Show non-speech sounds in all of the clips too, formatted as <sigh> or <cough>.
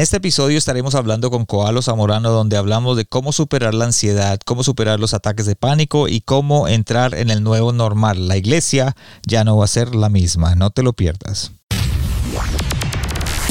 En este episodio estaremos hablando con Coalo Zamorano donde hablamos de cómo superar la ansiedad, cómo superar los ataques de pánico y cómo entrar en el nuevo normal. La iglesia ya no va a ser la misma, no te lo pierdas.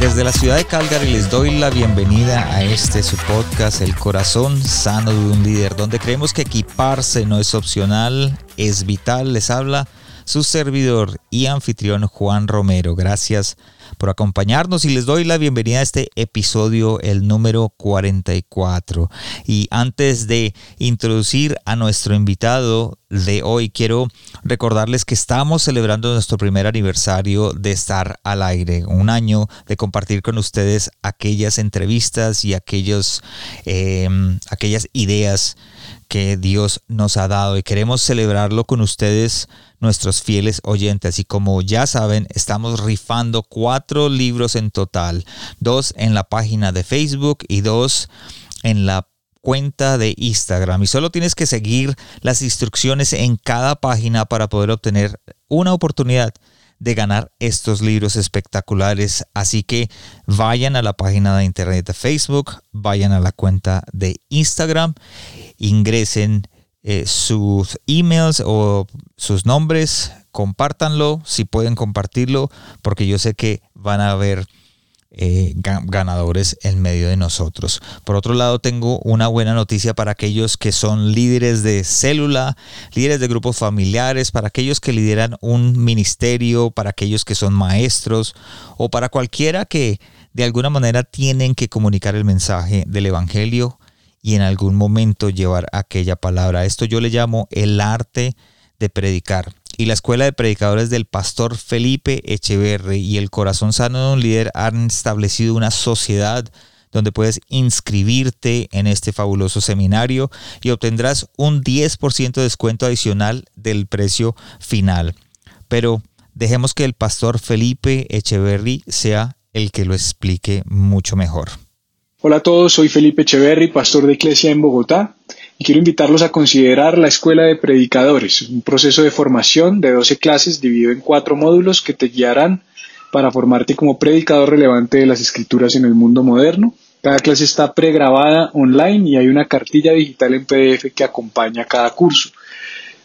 Desde la ciudad de Calgary les doy la bienvenida a este su podcast, El corazón sano de un líder, donde creemos que equiparse no es opcional, es vital. Les habla su servidor y anfitrión Juan Romero. Gracias por acompañarnos y les doy la bienvenida a este episodio, el número 44. Y antes de introducir a nuestro invitado de hoy, quiero recordarles que estamos celebrando nuestro primer aniversario de estar al aire, un año de compartir con ustedes aquellas entrevistas y aquellos, eh, aquellas ideas que Dios nos ha dado y queremos celebrarlo con ustedes nuestros fieles oyentes. Y como ya saben, estamos rifando cuatro libros en total, dos en la página de Facebook y dos en la cuenta de Instagram y solo tienes que seguir las instrucciones en cada página para poder obtener una oportunidad de ganar estos libros espectaculares. Así que vayan a la página de internet de Facebook, vayan a la cuenta de Instagram, ingresen eh, sus emails o sus nombres, compártanlo si pueden compartirlo, porque yo sé que van a haber eh, ganadores en medio de nosotros. Por otro lado, tengo una buena noticia para aquellos que son líderes de célula, líderes de grupos familiares, para aquellos que lideran un ministerio, para aquellos que son maestros o para cualquiera que de alguna manera tienen que comunicar el mensaje del Evangelio y en algún momento llevar aquella palabra. Esto yo le llamo el arte de predicar. Y la Escuela de Predicadores del Pastor Felipe Echeverri y el Corazón Sano de un Líder han establecido una sociedad donde puedes inscribirte en este fabuloso seminario y obtendrás un 10% de descuento adicional del precio final. Pero dejemos que el pastor Felipe Echeverry sea el que lo explique mucho mejor. Hola a todos, soy Felipe Echeverry, pastor de Iglesia en Bogotá, y quiero invitarlos a considerar la Escuela de Predicadores, un proceso de formación de 12 clases dividido en cuatro módulos que te guiarán para formarte como predicador relevante de las escrituras en el mundo moderno. Cada clase está pregrabada online y hay una cartilla digital en PDF que acompaña cada curso.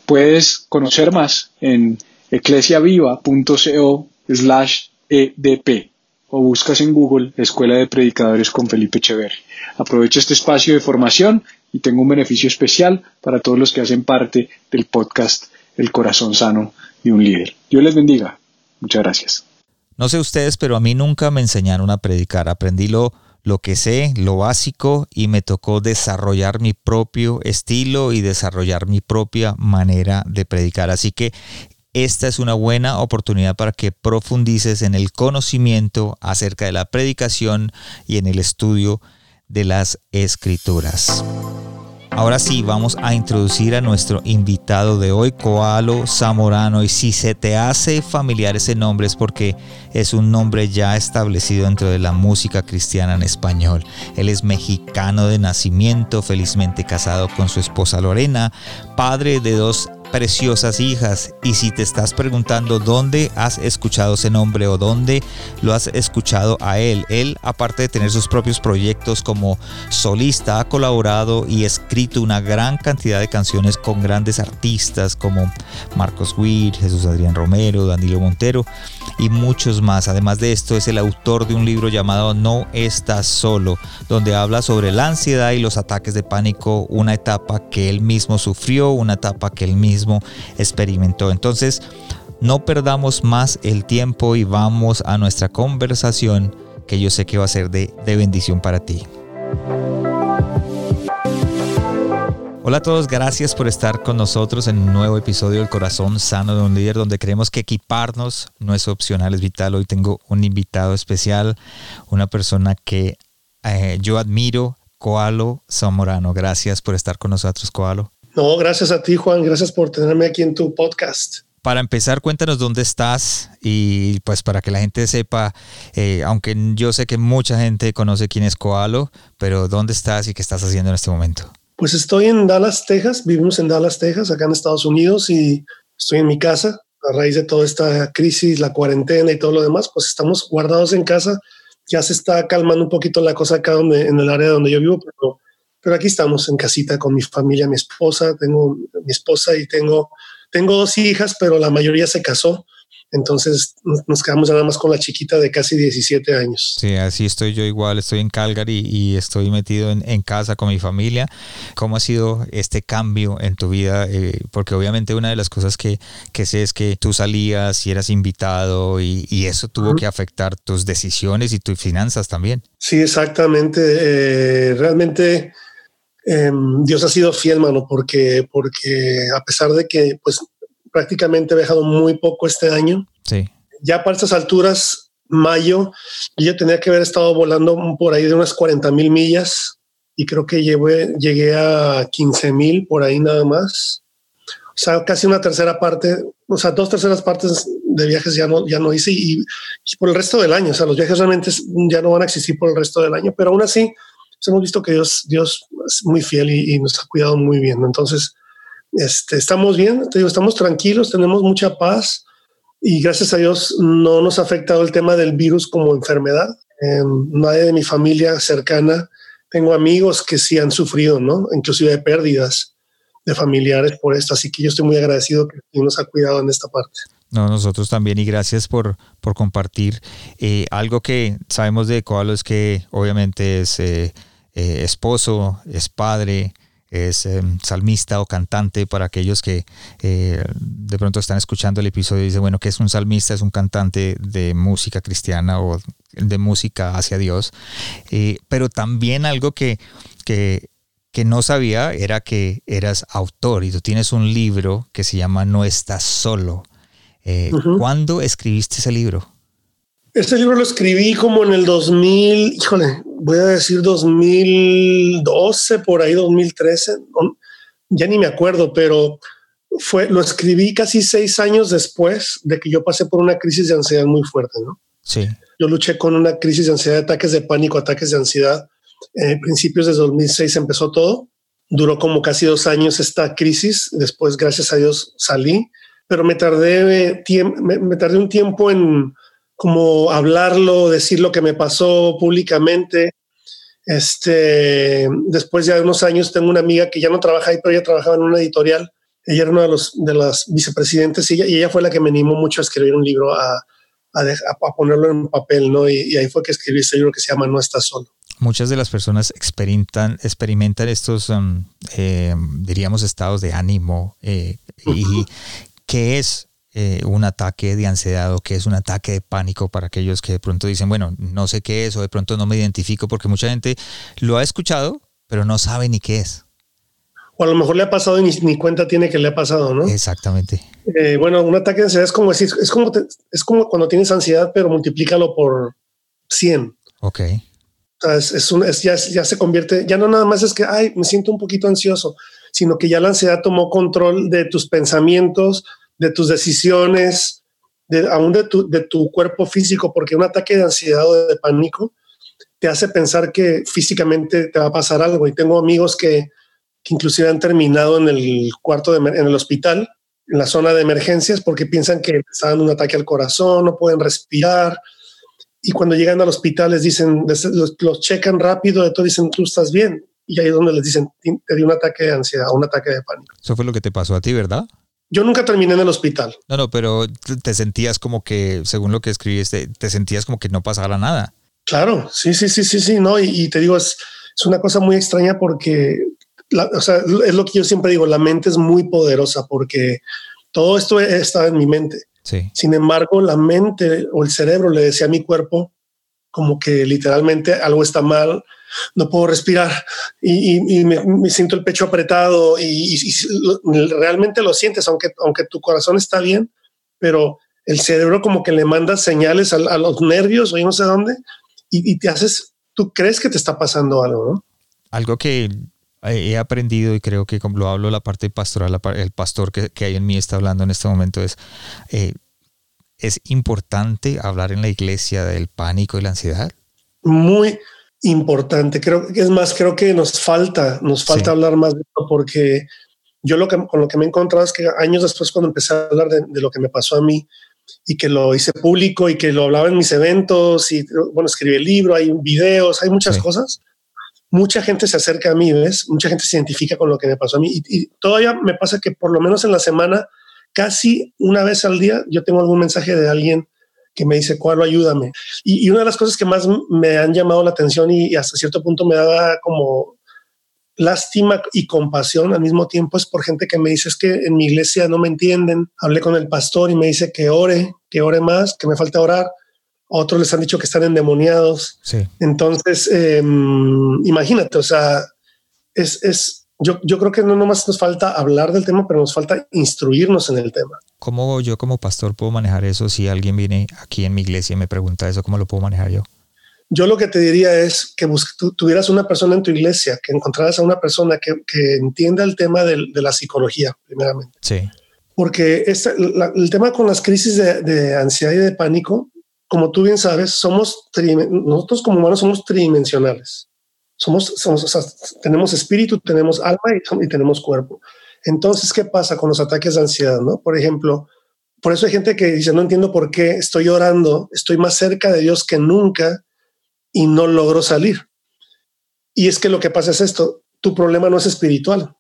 Puedes conocer más en eclesiaviva.co slash edp o buscas en Google Escuela de Predicadores con Felipe Echeverri. Aprovecho este espacio de formación y tengo un beneficio especial para todos los que hacen parte del podcast El corazón sano de un líder. Dios les bendiga. Muchas gracias. No sé ustedes, pero a mí nunca me enseñaron a predicar. Aprendí lo, lo que sé, lo básico, y me tocó desarrollar mi propio estilo y desarrollar mi propia manera de predicar. Así que esta es una buena oportunidad para que profundices en el conocimiento acerca de la predicación y en el estudio de las escrituras. Ahora sí, vamos a introducir a nuestro invitado de hoy, Coalo Zamorano. Y si se te hace familiar ese nombre es porque es un nombre ya establecido dentro de la música cristiana en español. Él es mexicano de nacimiento, felizmente casado con su esposa Lorena, padre de dos preciosas hijas. Y si te estás preguntando dónde has escuchado ese nombre o dónde lo has escuchado a él, él aparte de tener sus propios proyectos como solista, ha colaborado y escrito una gran cantidad de canciones con grandes artistas como Marcos Witt, Jesús Adrián Romero, Danilo Montero y muchos más. Además de esto, es el autor de un libro llamado No estás solo, donde habla sobre la ansiedad y los ataques de pánico, una etapa que él mismo sufrió, una etapa que él mismo experimentó. Entonces, no perdamos más el tiempo y vamos a nuestra conversación que yo sé que va a ser de, de bendición para ti. Hola a todos, gracias por estar con nosotros en un nuevo episodio del Corazón Sano de un Líder, donde creemos que equiparnos no es opcional, es vital. Hoy tengo un invitado especial, una persona que eh, yo admiro, Coalo Zamorano. Gracias por estar con nosotros, Coalo. No, gracias a ti, Juan. Gracias por tenerme aquí en tu podcast. Para empezar, cuéntanos dónde estás y pues para que la gente sepa, eh, aunque yo sé que mucha gente conoce quién es Coalo, pero dónde estás y qué estás haciendo en este momento. Pues estoy en Dallas, Texas. Vivimos en Dallas, Texas, acá en Estados Unidos y estoy en mi casa. A raíz de toda esta crisis, la cuarentena y todo lo demás, pues estamos guardados en casa. Ya se está calmando un poquito la cosa acá donde, en el área donde yo vivo, pero, pero aquí estamos en casita con mi familia, mi esposa. Tengo mi esposa y tengo tengo dos hijas, pero la mayoría se casó. Entonces nos quedamos nada más con la chiquita de casi 17 años. Sí, así estoy yo igual, estoy en Calgary y estoy metido en, casa con mi familia. ¿Cómo ha sido este cambio en tu vida? Eh, porque obviamente una de las cosas que, que, sé es que tú salías y eras invitado y, eso tuvo que afectar tus decisiones y tus finanzas también. Sí, exactamente. Eh, realmente Em, Dios ha sido fiel, mano, porque, porque a pesar de que pues prácticamente he viajado muy poco este año, sí. ya para estas alturas, mayo, yo tenía que haber estado volando por ahí de unas 40 mil millas y creo que llegué, llegué a 15 mil por ahí nada más. O sea, casi una tercera parte, o sea, dos terceras partes de viajes ya no, ya no hice y, y por el resto del año. O sea, los viajes realmente ya no van a existir por el resto del año, pero aún así, pues, hemos visto que Dios, Dios es muy fiel y, nos ha cuidado muy bien. Entonces, este, estamos bien, te digo, estamos tranquilos, tenemos mucha paz y gracias a Dios no nos ha afectado el tema del virus como enfermedad. Em, nadie de mi familia cercana, tengo amigos que sí han sufrido, ¿no? Inclusive de pérdidas de familiares por esto, así que yo estoy muy agradecido que nos ha cuidado en esta parte. No, nosotros también y gracias por, por compartir. Eh, algo que sabemos de Coalo es que obviamente es eh, eh, esposo, es padre, es em, salmista o cantante para aquellos que eh, de pronto están escuchando el episodio y dicen, bueno, que es un salmista? Es un cantante de música cristiana o de música hacia Dios. Eh, pero también algo que, que, no sabía era que eras autor y tú tienes un libro que se llama No estás solo. ¿Cuándo escribiste ese libro? Este libro lo escribí como en el 2000, híjole, voy a decir 2012, por ahí 2013, ya ni me acuerdo, pero fue, lo escribí casi seis años después de que yo pasé por una crisis de ansiedad muy fuerte, ¿no? Sí. Yo luché con una crisis de ansiedad, ataques de pánico, ataques de ansiedad. En principios de 2006 empezó todo. Duró como casi dos años esta crisis. Después, gracias a Dios, salí, pero me tardé, me tardé un tiempo en como hablarlo, decir lo que me pasó públicamente. Este, después de unos años tengo una amiga que ya no trabaja ahí, pero ella trabajaba en una editorial. Ella era una de, los, de las vicepresidentes y ella, fue la que me animó mucho a escribir un libro, a, a, ponerlo en papel, ¿no? Y, ahí fue que escribí este libro que se llama No estás solo. Muchas de las personas experimentan, experimentan estos, um, eh, diríamos, estados de ánimo. Eh, ¿Y qué es eh, un ataque de ansiedad o que es un ataque de pánico para aquellos que de pronto dicen, bueno, no sé qué es o de pronto no me identifico porque mucha gente lo ha escuchado, pero no sabe ni qué es. O a lo mejor le ha pasado y ni, cuenta tiene que le ha pasado, ¿no? Exactamente. Eh, bueno, un ataque de ansiedad es como decir, es como, es como cuando tienes ansiedad, pero multiplícalo por 100. Ok. es, es, ya, ya se convierte, ya no nada más es que, ay, me siento un poquito ansioso, sino que ya la ansiedad tomó control de tus pensamientos, de tus decisiones, de, aún de tu, cuerpo físico, porque un ataque de ansiedad o de pánico te hace pensar que físicamente te va a pasar algo. Y tengo amigos que, que inclusive han terminado en el cuarto en el hospital, en la zona de emergencias, porque piensan que están un ataque al corazón, no pueden respirar. Y cuando llegan al hospital les dicen, los, los checan rápido, de todo dicen, tú estás bien. Y ahí es donde les dicen, te dio un ataque de ansiedad, un ataque de pánico. Eso fue lo que te pasó a ti, ¿verdad? Yo nunca terminé en el hospital. No, no, pero te sentías como que, según lo que escribiste, te sentías como que no pasara nada. Claro, sí, sí, sí, sí, sí, no. Y, te digo, es, es, una cosa muy extraña porque, o sea, es lo que yo siempre digo, la mente es muy poderosa porque todo esto estaba en mi mente. Sí. Sin embargo, la mente o el cerebro le decía a mi cuerpo como que literalmente algo está mal, no puedo respirar y, me, siento el pecho apretado y, realmente lo sientes, aunque, aunque tu corazón está bien, pero el cerebro como que le manda señales a, los nervios o yo no sé dónde y, te haces, tú crees que te está pasando algo, ¿no? algo que he aprendido y creo que como lo hablo la parte pastoral, el pastor que, hay en mí está hablando en este momento es, eh, es importante hablar en la iglesia del pánico y la ansiedad. Muy importante, creo que es más, creo que nos falta, nos falta hablar más de esto porque yo lo que, con lo que me he encontrado es que años después cuando empecé a hablar de, de lo que me pasó a mí, y que lo hice público y que lo hablaba en mis eventos y bueno, escribí el libro, hay videos, hay muchas cosas mucha gente se acerca a mí, ¿ves? Mucha gente se identifica con lo que me pasó a mí. Y, todavía me pasa que por lo menos en la semana, casi una vez al día, yo tengo algún mensaje de alguien que me dice, Cuadro, ayúdame. Y, una de las cosas que más me han llamado la atención y, hasta cierto punto me da como lástima y compasión al mismo tiempo es por gente que me dice es que en mi iglesia no me entienden. Hablé con el pastor y me dice que ore, que ore más, que me falta orar otros les han dicho que están endemoniados. Sí. Entonces, em, imagínate, o sea, es, es yo, yo, creo que no nomás nos falta hablar del tema, pero nos falta instruirnos en el tema. ¿Cómo yo como pastor puedo manejar eso si alguien viene aquí en mi iglesia y me pregunta eso? ¿Cómo lo puedo manejar yo? Yo lo que te diría es que tuvieras una persona en tu iglesia, que encontraras a una persona que, que entienda el tema de, de, la psicología, primeramente. Sí. Porque el tema con las crisis de, de ansiedad y de pánico como tú bien sabes, somos nosotros como humanos somos tridimensionales. Somos, somos tenemos espíritu, tenemos alma y, tenemos cuerpo. Entonces, ¿qué pasa con los ataques de ansiedad? ¿no? Por ejemplo, por eso hay gente que dice, no entiendo por qué estoy orando, estoy más cerca de Dios que nunca y no logro salir. Y es que lo que pasa es esto, tu problema no es espiritual.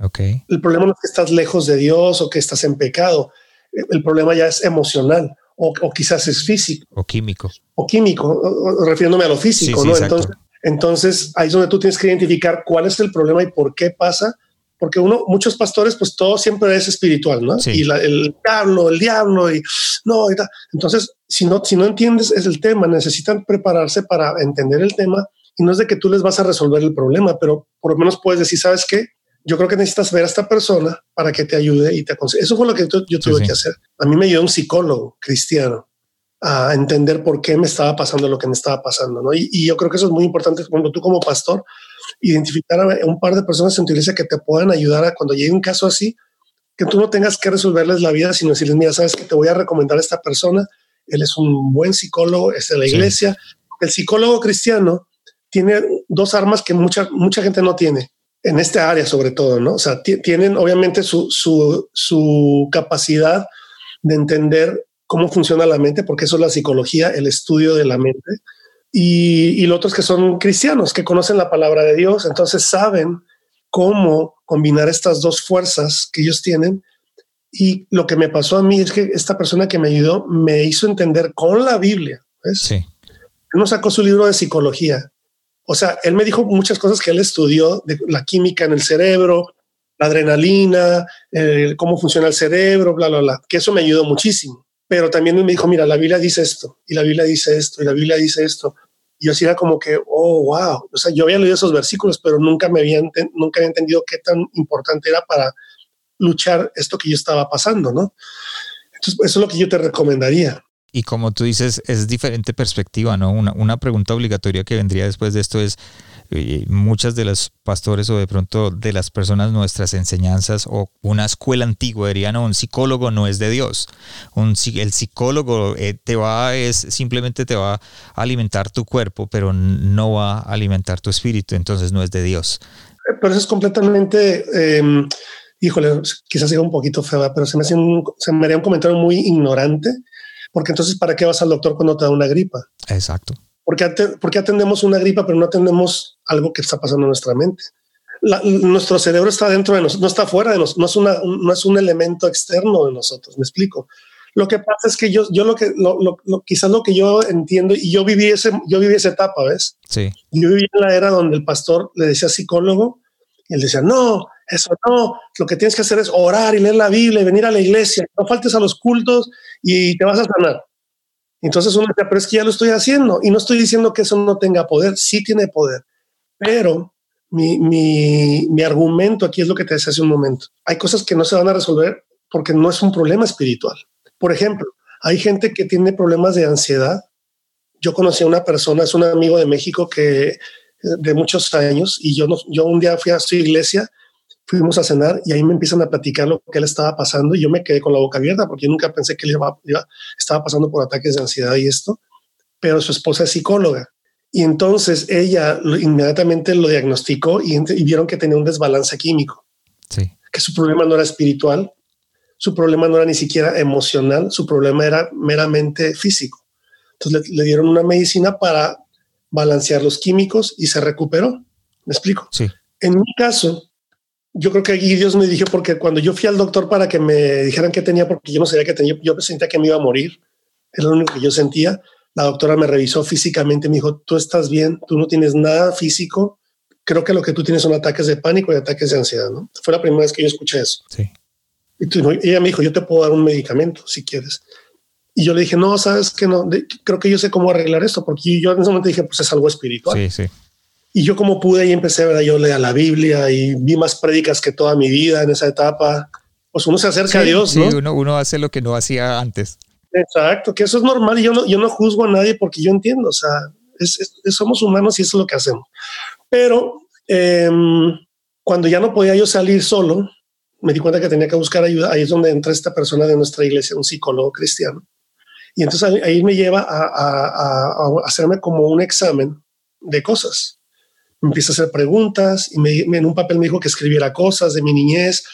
Okay. El problema no es que estás lejos de Dios o que estás en pecado. El problema ya es emocional o, quizás es físico. O químico. O químico, refiriéndome a lo físico, ¿no? entonces, entonces, ahí es donde tú tienes que identificar cuál es el problema y por qué pasa. Porque uno, muchos pastores, pues todo siempre es espiritual, ¿no? Y el diablo, el diablo, y no, y Entonces, si no, si no entiendes es el tema, necesitan prepararse para entender el tema y no es de que tú les vas a resolver el problema, pero por lo menos puedes decir, ¿sabes qué? yo creo que necesitas ver a esta persona para que te ayude y te aconseje. Eso fue lo que yo, tuve que hacer. A mí me ayudó un psicólogo cristiano a entender por qué me estaba pasando lo que me estaba pasando. ¿no? Y, yo creo que eso es muy importante cuando tú como pastor identificar a un par de personas en tu iglesia que te puedan ayudar a cuando llegue un caso así, que tú no tengas que resolverles la vida, sino decirles, mira, sabes que te voy a recomendar a esta persona, él es un buen psicólogo, es de la iglesia. El psicólogo cristiano tiene dos armas que mucha, mucha gente no tiene en esta área sobre todo, ¿no? O sea, tienen obviamente su, su, su, capacidad de entender cómo funciona la mente, porque eso es la psicología, el estudio de la mente. Y, y los otros que son cristianos, que conocen la palabra de Dios, entonces saben cómo combinar estas dos fuerzas que ellos tienen. Y lo que me pasó a mí es que esta persona que me ayudó me hizo entender con la Biblia. ¿ves? Sí. Él nos sacó su libro de psicología o sea, él me dijo muchas cosas que él estudió de la química en el cerebro, la adrenalina, cómo funciona el cerebro, bla, bla, bla, que eso me ayudó muchísimo. Pero también me dijo, mira, la Biblia dice esto, y la Biblia dice esto, y la Biblia dice esto. Y yo así era como que, oh, wow. O sea, yo había leído esos versículos, pero nunca me había, nunca había entendido qué tan importante era para luchar esto que yo estaba pasando, ¿no? Entonces, eso es lo que yo te recomendaría. Y como tú dices, es diferente perspectiva, ¿no? Una, una pregunta obligatoria que vendría después de esto es, eh, muchas de los pastores o de pronto de las personas nuestras enseñanzas o una escuela antigua dirían, no, un psicólogo no es de Dios. Un, el psicólogo eh, te va, es, simplemente te va a alimentar tu cuerpo, pero no va a alimentar tu espíritu, entonces no es de Dios. Pero eso es completamente... Em, híjole, quizás sea un poquito feo, pero se me, hace un, se me haría un comentario muy ignorante porque entonces, ¿para qué vas al doctor cuando te da una gripa? Exacto. Porque, porque atendemos una gripa, pero no atendemos algo que está pasando en nuestra mente. nuestro cerebro está dentro de nosotros, no está fuera de nosotros, no es, una, no es un elemento externo de nosotros. Me explico. Lo que pasa es que yo, yo lo que, lo, lo, quizás lo que yo entiendo, y yo viví, ese, yo viví esa etapa, ¿ves? Sí. Yo viví en la era donde el pastor le decía psicólogo y él decía, no, eso no, lo que tienes que hacer es orar y leer la Biblia y venir a la iglesia, no faltes a los cultos y te vas a sanar. Entonces uno dice, pero es que ya lo estoy haciendo y no estoy diciendo que eso no tenga poder, sí tiene poder, pero mi, mi, mi argumento aquí es lo que te decía hace un momento. Hay cosas que no se van a resolver porque no es un problema espiritual. Por ejemplo, hay gente que tiene problemas de ansiedad. Yo conocí a una persona, es un amigo de México que de muchos años y yo, no, yo un día fui a su iglesia, fuimos a cenar y ahí me empiezan a platicar lo que él estaba pasando y yo me quedé con la boca abierta porque yo nunca pensé que él iba, estaba pasando por ataques de ansiedad y esto, pero su esposa es psicóloga. Y entonces ella inmediatamente lo diagnosticó y, y vieron que tenía un desbalance químico. Sí. Que su problema no era espiritual, su problema no era ni siquiera emocional, su problema era meramente físico. Entonces le, le dieron una medicina para balancear los químicos y se recuperó. ¿Me explico? Sí. En mi caso, yo creo que aquí Dios me dijo, porque cuando yo fui al doctor para que me dijeran qué tenía, porque yo no sabía que tenía, yo sentía que me iba a morir, era lo único que yo sentía. La doctora me revisó físicamente, me dijo, tú estás bien, tú no tienes nada físico, creo que lo que tú tienes son ataques de pánico y ataques de ansiedad, ¿no? Fue la primera vez que yo escuché eso. Sí. Y tú, ella me dijo, yo te puedo dar un medicamento si quieres. Y yo le dije, no, sabes que no, de, creo que yo sé cómo arreglar esto, porque yo en ese momento dije, pues es algo espiritual. Sí, sí. Y yo como pude y empecé, ¿verdad? yo leía la Biblia y vi más prédicas que toda mi vida en esa etapa. Pues uno se acerca sí, a Dios, sí, ¿no? Uno, uno hace lo que no hacía antes. Exacto, que eso es normal y yo no, yo no juzgo a nadie porque yo entiendo, o sea, es, es, somos humanos y eso es lo que hacemos. Pero eh, cuando ya no podía yo salir solo, me di cuenta que tenía que buscar ayuda. Ahí es donde entra esta persona de nuestra iglesia, un psicólogo cristiano. Y entonces ahí, me lleva a, a, a, hacerme como un examen de cosas. Me empieza a hacer preguntas y me, en un papel me dijo que escribiera cosas de mi niñez,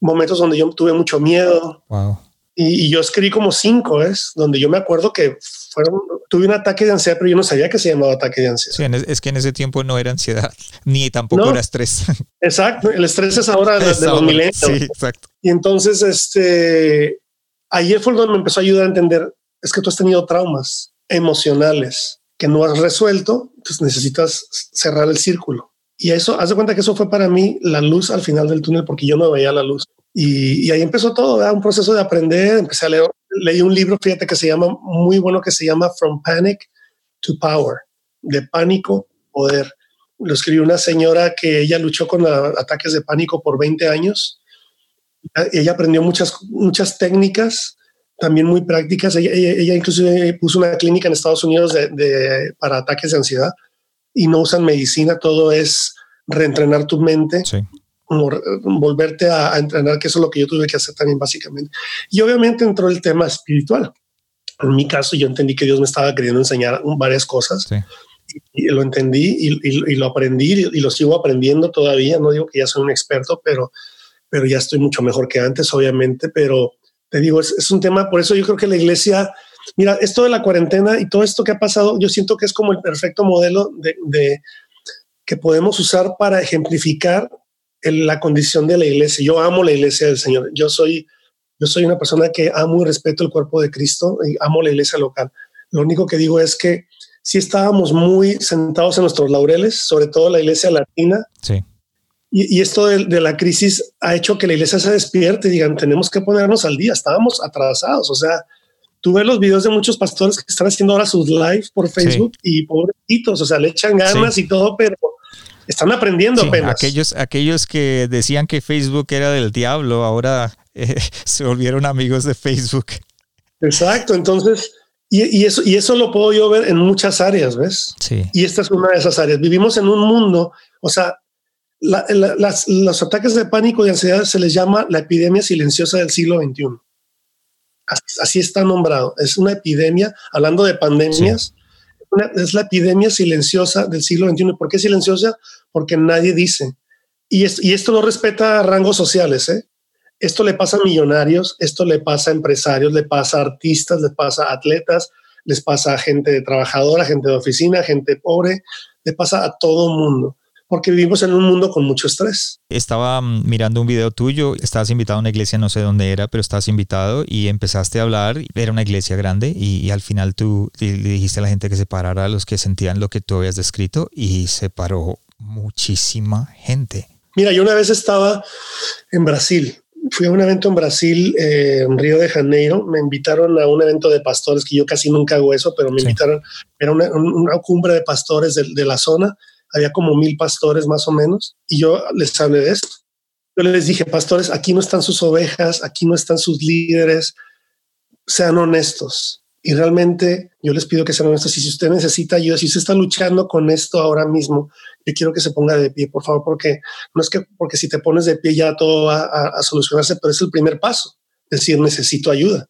momentos donde yo tuve mucho miedo. Wow. Y, y, yo escribí como cinco, es donde yo me acuerdo que fueron, tuve un ataque de ansiedad, pero yo no sabía que se llamaba ataque de ansiedad. Sí, es que en ese tiempo no era ansiedad, <laughs> ni tampoco no, era estrés. <laughs> Exacto, el estrés es ahora de, de los milenios. Sí, exacto. Y entonces, este, ayer fue donde me empezó a ayudar a entender, es que tú has tenido traumas emocionales que no has resuelto, entonces necesitas cerrar el círculo. Y eso, haz de cuenta que eso fue para mí la luz al final del túnel porque yo no veía la luz. Y, y ahí empezó todo, ¿verdad? un proceso de aprender, empecé a leer, leí un libro, fíjate que se llama, muy bueno, que se llama From Panic to Power, de pánico, poder. Lo escribió una señora que ella luchó con ataques de pánico por 20 años. Ella aprendió muchas, muchas técnicas, también muy prácticas. Ella, ella, ella inclusive puso una clínica en Estados Unidos de, de, para ataques de ansiedad y no usan medicina, todo es reentrenar tu mente. Sí volverte a, a, entrenar, que eso es lo que yo tuve que hacer también básicamente. Y obviamente entró el tema espiritual. En mi caso, yo entendí que Dios me estaba queriendo enseñar varias cosas. Sí. Y, y, lo entendí y, y, y lo aprendí y, lo sigo aprendiendo todavía. No digo que ya soy un experto, pero, pero ya estoy mucho mejor que antes, obviamente. Pero te digo, es, un tema, por eso yo creo que la iglesia, mira, esto de la cuarentena y todo esto que ha pasado, yo siento que es como el perfecto modelo de, de que podemos usar para ejemplificar la condición de la iglesia. Yo amo la iglesia del Señor. Yo soy, yo soy una persona que amo y respeto el cuerpo de Cristo y amo la iglesia local. Lo único que digo es que si estábamos muy sentados en nuestros laureles, sobre todo la iglesia latina. Sí. Y, y esto de, de, la crisis ha hecho que la iglesia se despierte y digan, tenemos que ponernos al día. Estábamos atrasados. O sea, tú ves los videos de muchos pastores que están haciendo ahora sus lives por Facebook sí. y pobrecitos, o sea, le echan ganas sí. y todo, pero están aprendiendo sí, apenas. Aquellos, aquellos que decían que Facebook era del diablo, ahora eh, <laughs> se volvieron amigos de Facebook. Exacto, entonces, y, y, eso, y eso lo puedo yo ver en muchas áreas, ¿ves? Sí. Y esta es una de esas áreas. Vivimos en un mundo, o sea, la, la, las, los ataques de pánico y ansiedad se les llama la epidemia silenciosa del siglo XXI. Así, así está nombrado. Es una epidemia, hablando de pandemias. Sí una, es la epidemia silenciosa del siglo XXI. ¿Por qué silenciosa? Porque nadie dice. Y, es, y esto no respeta rangos sociales. ¿eh? Esto le pasa a millonarios, esto le pasa a empresarios, le pasa a artistas, le pasa a atletas, les pasa a gente trabajadora, gente de oficina, gente pobre, le pasa a todo mundo porque vivimos en un mundo con mucho estrés. Estaba mirando un video tuyo, estabas invitado a una iglesia, no sé dónde era, pero estabas invitado y empezaste a hablar, era una iglesia grande y, y al final tú le dijiste a la gente que se parara a los que sentían lo que tú habías descrito y se paró muchísima gente. Mira, yo una vez estaba en Brasil, fui a un evento en Brasil, eh, en Río de Janeiro, me invitaron a un evento de pastores, que yo casi nunca hago eso, pero me sí. invitaron, era una, una, cumbre de pastores de, de la zona, había como mil pastores más o menos, y yo les hablé de esto. Yo les dije, pastores, aquí no están sus ovejas, aquí no están sus líderes, sean honestos. Y realmente yo les pido que sean honestos. Y si usted necesita ayuda, si usted está luchando con esto ahora mismo, yo quiero que se ponga de pie, por favor, porque no es que porque si te pones de pie ya todo va a, solucionarse, pero es el primer paso. Decir, necesito ayuda,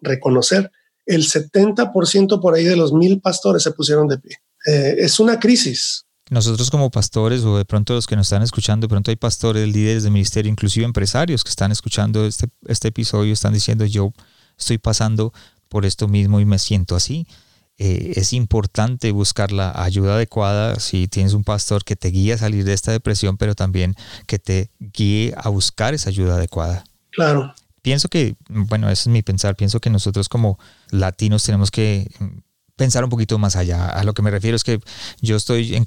reconocer. El 70% por ahí de los mil pastores se pusieron de pie. Eh, es una crisis. Nosotros como pastores o de pronto los que nos están escuchando, de pronto hay pastores, líderes de ministerio, inclusive empresarios que están escuchando este, este episodio, están diciendo yo estoy pasando por esto mismo y me siento así. Eh, es importante buscar la ayuda adecuada si tienes un pastor que te guíe a salir de esta depresión, pero también que te guíe a buscar esa ayuda adecuada. Claro. Pienso que, bueno, ese es mi pensar, pienso que nosotros como latinos tenemos que pensar un poquito más allá. A lo que me refiero es que yo estoy en,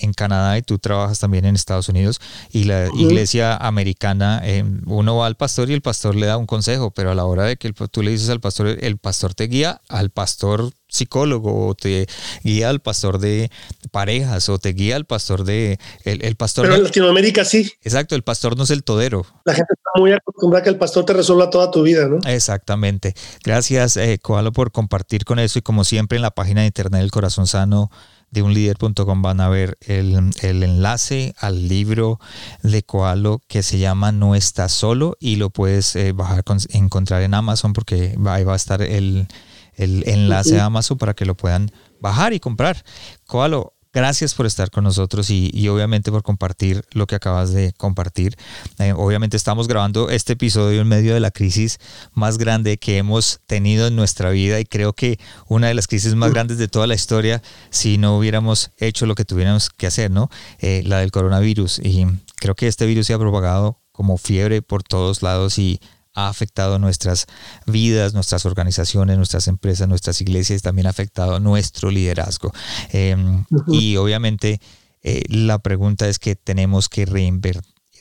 en, Canadá y tú trabajas también en Estados Unidos y la iglesia americana, eh, uno va al pastor y el pastor le da un consejo, pero a la hora de que tú le dices al pastor, el pastor te guía al pastor psicólogo o te guía al pastor de parejas o te guía al pastor de el, pastor pero en Latinoamérica sí. Exacto el pastor no es el todero. La gente está muy acostumbrada a que el pastor te resuelva toda tu vida no exactamente. Gracias eh, Koalo por compartir con eso y como siempre en la página de internet del corazón sano de unlider.com van a ver el, el, enlace al libro de Koalo que se llama No estás solo y lo puedes eh, bajar, encontrar en Amazon porque ahí va a estar el, el enlace a Amazon para que lo puedan bajar y comprar. Koalo, gracias por estar con nosotros y, obviamente por compartir lo que acabas de compartir. Eh, obviamente estamos grabando este episodio en medio de la crisis más grande que hemos tenido en nuestra vida y creo que una de las crisis más grandes de toda la historia si no hubiéramos hecho lo que tuviéramos que hacer, ¿no? Eh, la del coronavirus. Y creo que este virus se ha propagado como fiebre por todos lados y ha afectado nuestras vidas, nuestras organizaciones, nuestras empresas, nuestras iglesias, también ha afectado nuestro liderazgo. Em, y obviamente eh, la pregunta es que tenemos que